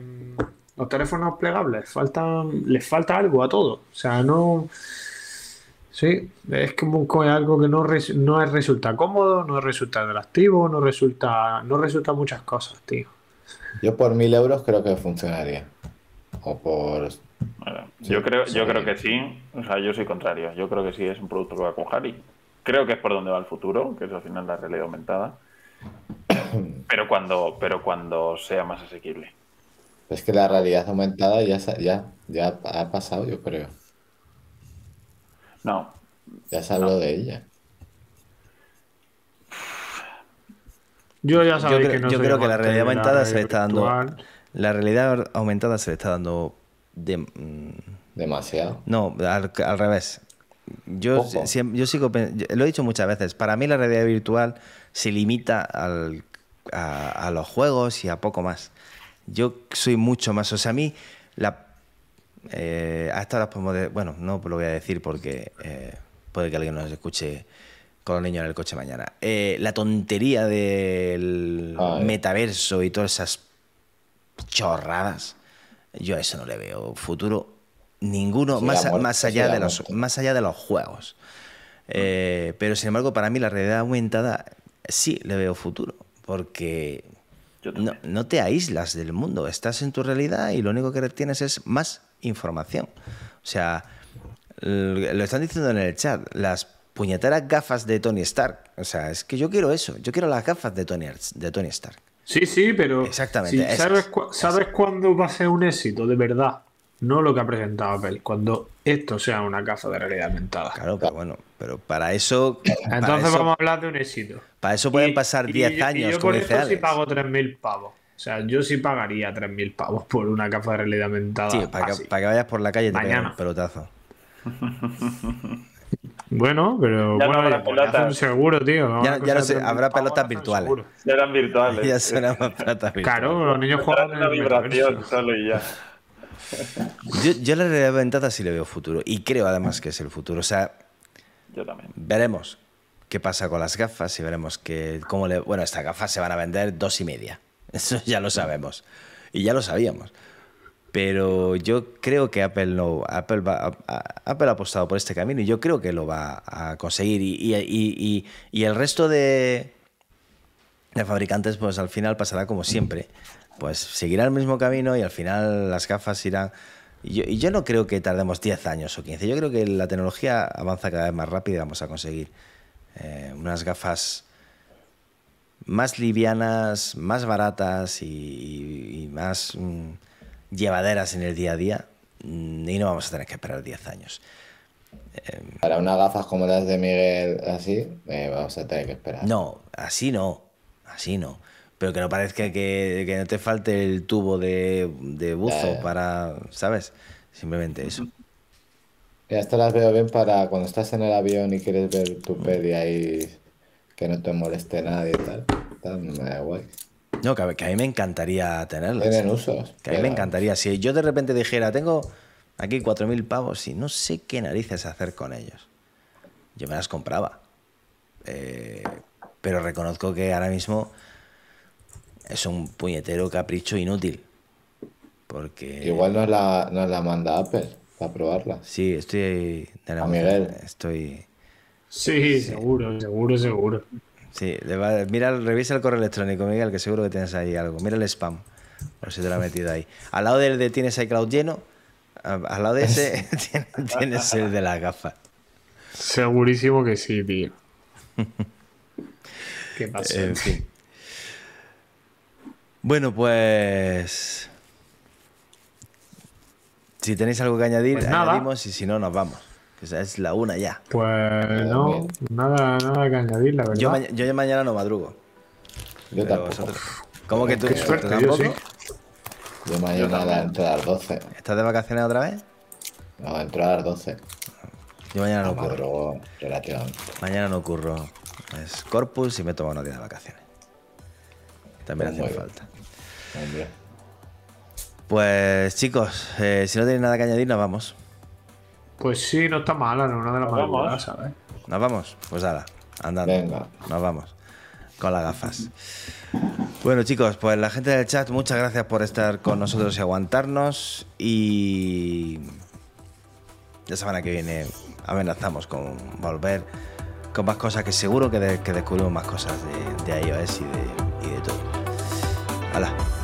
S3: los teléfonos plegables. Faltan, les falta algo a todo. O sea, no. Sí, es como algo que no, res, no resulta cómodo, no resulta atractivo, no resulta, no resulta muchas cosas, tío.
S4: Yo por mil euros creo que funcionaría. O por.
S2: Bueno, sí, yo creo, yo creo que sí. O sea, yo soy contrario. Yo creo que sí es un producto que va a cojar y creo que es por donde va el futuro, que es al final la realidad aumentada. <coughs> Pero cuando, pero cuando sea más asequible.
S4: Es que la realidad aumentada ya, ya, ya ha pasado, yo creo.
S2: No.
S4: Ya se habló
S2: no.
S4: de ella.
S3: Yo ya
S1: creo,
S3: que no
S1: yo creo que la realidad aumentada se le está dando.
S3: virtual.
S1: La realidad aumentada se le está dando. De, mm,
S4: Demasiado.
S1: no, al, al revés. Yo, siem- yo sigo. yo- Lo he dicho muchas veces. Para mí la realidad virtual se limita al- a, a los juegos y a poco más. Yo soy mucho más. O sea, a mí. La, eh, a estas horas podemos de- bueno, no lo voy a decir porque eh, puede que alguien nos escuche con los niños en el coche mañana. Eh, la tontería del
S4: Ay.
S1: metaverso y todas esas chorradas, yo a eso no le veo futuro ninguno
S4: Sí,
S1: más, más, allá de los, más allá de los juegos. Eh, pero sin embargo, para mí la realidad aumentada sí le veo futuro, porque no, te aíslas del mundo, estás en tu realidad y lo único que tienes es más información. O sea, lo están diciendo en el chat, las puñeteras gafas de Tony Stark. O sea, es que yo quiero eso, yo quiero las gafas de Tony, de Tony Stark.
S3: Sí, sí, pero.
S1: Exactamente,
S3: sí,
S1: esas,
S3: ¿Sabes, cu- ¿sabes cuándo va a ser un éxito, de verdad? No lo que ha presentado Apple. Cuando esto sea una gafa de realidad aumentada.
S1: Claro, pero bueno, pero para eso, para
S3: Entonces
S1: eso,
S3: vamos a hablar de un éxito.
S1: para eso pueden
S3: Y-
S1: pasar
S3: y
S1: 10
S3: yo- y
S1: años,
S3: yo por esto sí pago 3.000 pavos. O sea, yo sí pagaría 3.000 pavos por una gafa de realidad aumentada.
S1: Sí, para que, para que vayas por la calle y te un pelotazo. <laughs>
S3: Bueno, pero
S2: Ya no
S3: bueno, coñazo,
S2: pelotas.
S3: seguro, tío.
S1: Ya- no sé,
S3: 3.000
S1: habrá pelotas
S3: no,
S1: virtuales.
S3: seguro.
S2: Ya eran virtuales. <laughs>
S1: Ya suena más plata virtual.
S3: Claro, los niños juegan en
S2: una vibración solo y ya.
S1: Yo, yo la realidad aumentada sí le veo futuro y creo además que es el futuro. O sea,
S2: Yo también.
S1: veremos qué pasa con las gafas y veremos que, cómo le... Bueno, estas gafas se van a vender dos y media. <laughs> Eso ya lo sabemos. Y ya lo sabíamos. Pero yo creo que Apple no. Apple, va, Apple ha apostado por este camino y yo creo que lo va a conseguir. Y, y- y- y- y el resto de, de fabricantes, pues al final pasará como siempre. Pues seguirá el mismo camino y al final las gafas irán. Y yo, yo no creo que tardemos 10 años o 15. Yo creo que la tecnología avanza cada vez más rápido y vamos a conseguir eh, unas gafas más livianas, más baratas y, y más mm, llevaderas en el día a día. Mm, Y no vamos a tener que esperar 10 años.
S4: Para unas gafas como las de Miguel, así, eh, vamos a tener que esperar.
S1: No, así no. Así no. Pero que no parezca que, que no te falte el tubo de, de buzo
S4: Ya, ya.
S1: para. ¿Sabes? Simplemente eso.
S4: Y estas las veo bien para cuando estás en el avión y quieres ver tu peli ahí, que no te moleste nadie y tal. Tal, me da guay.
S1: No, que a, que a mí me encantaría tenerlas.
S4: Tienen usos.
S1: Que a mí me encantaría. Si yo de repente dijera, tengo aquí 4.000 pavos y no sé qué narices hacer con ellos, yo me las compraba. Eh, pero reconozco que ahora mismo es un puñetero capricho inútil. Porque.
S4: Igual nos la, nos la manda Apple para probarla.
S1: Sí, estoy. de la-
S4: A Miguel.
S1: Estoy.
S3: Sí, seguro, seguro, seguro.
S1: Sí, le va- mira, revisa el correo electrónico, Miguel, que seguro que tienes ahí algo. Mira el spam, por si te lo ha metido ahí. Al lado del de tienes iCloud lleno, al lado de ese <laughs> <laughs> tienes- tienes el de las gafas.
S3: Segurísimo que sí, tío. <laughs> ¿Qué pasa?
S1: En fin. Bueno, pues. Si tenéis algo que añadir,
S3: Pues
S1: añadimos y si no, nos vamos. Que esa es la una ya.
S3: Pues no, nada, nada que añadir, la verdad.
S1: Yo, yo ya mañana no madrugo.
S4: Yo tampoco.
S1: vosotros- ¿Cómo que tú,
S3: Qué
S1: tú
S3: suerte, yo
S1: tampoco?
S3: sí.
S4: Yo mañana la entro a las 12.
S1: ¿Estás de vacaciones otra vez?
S4: No, entro a las 12.
S1: Yo mañana no
S4: No
S1: curro.
S4: madrugo relativamente.
S1: Mañana no curro. Es Corpus y me tomo unos días de vacaciones. También
S4: Pues bien.
S1: falta.
S4: Hombre.
S1: Pues chicos, eh, si no tenéis nada que añadir, nos vamos.
S3: Pues sí, no está mala, no una de las buenas, ¿sabes?
S1: ¿Nos vamos? Pues nada, andando.
S4: Venga.
S1: Nos vamos. Con las gafas. Bueno, chicos, pues la gente del chat, muchas gracias por estar con nosotros y aguantarnos. Y la semana que viene amenazamos con volver con más cosas que seguro que, de- que descubrimos más cosas de, de iOS y de, 好了。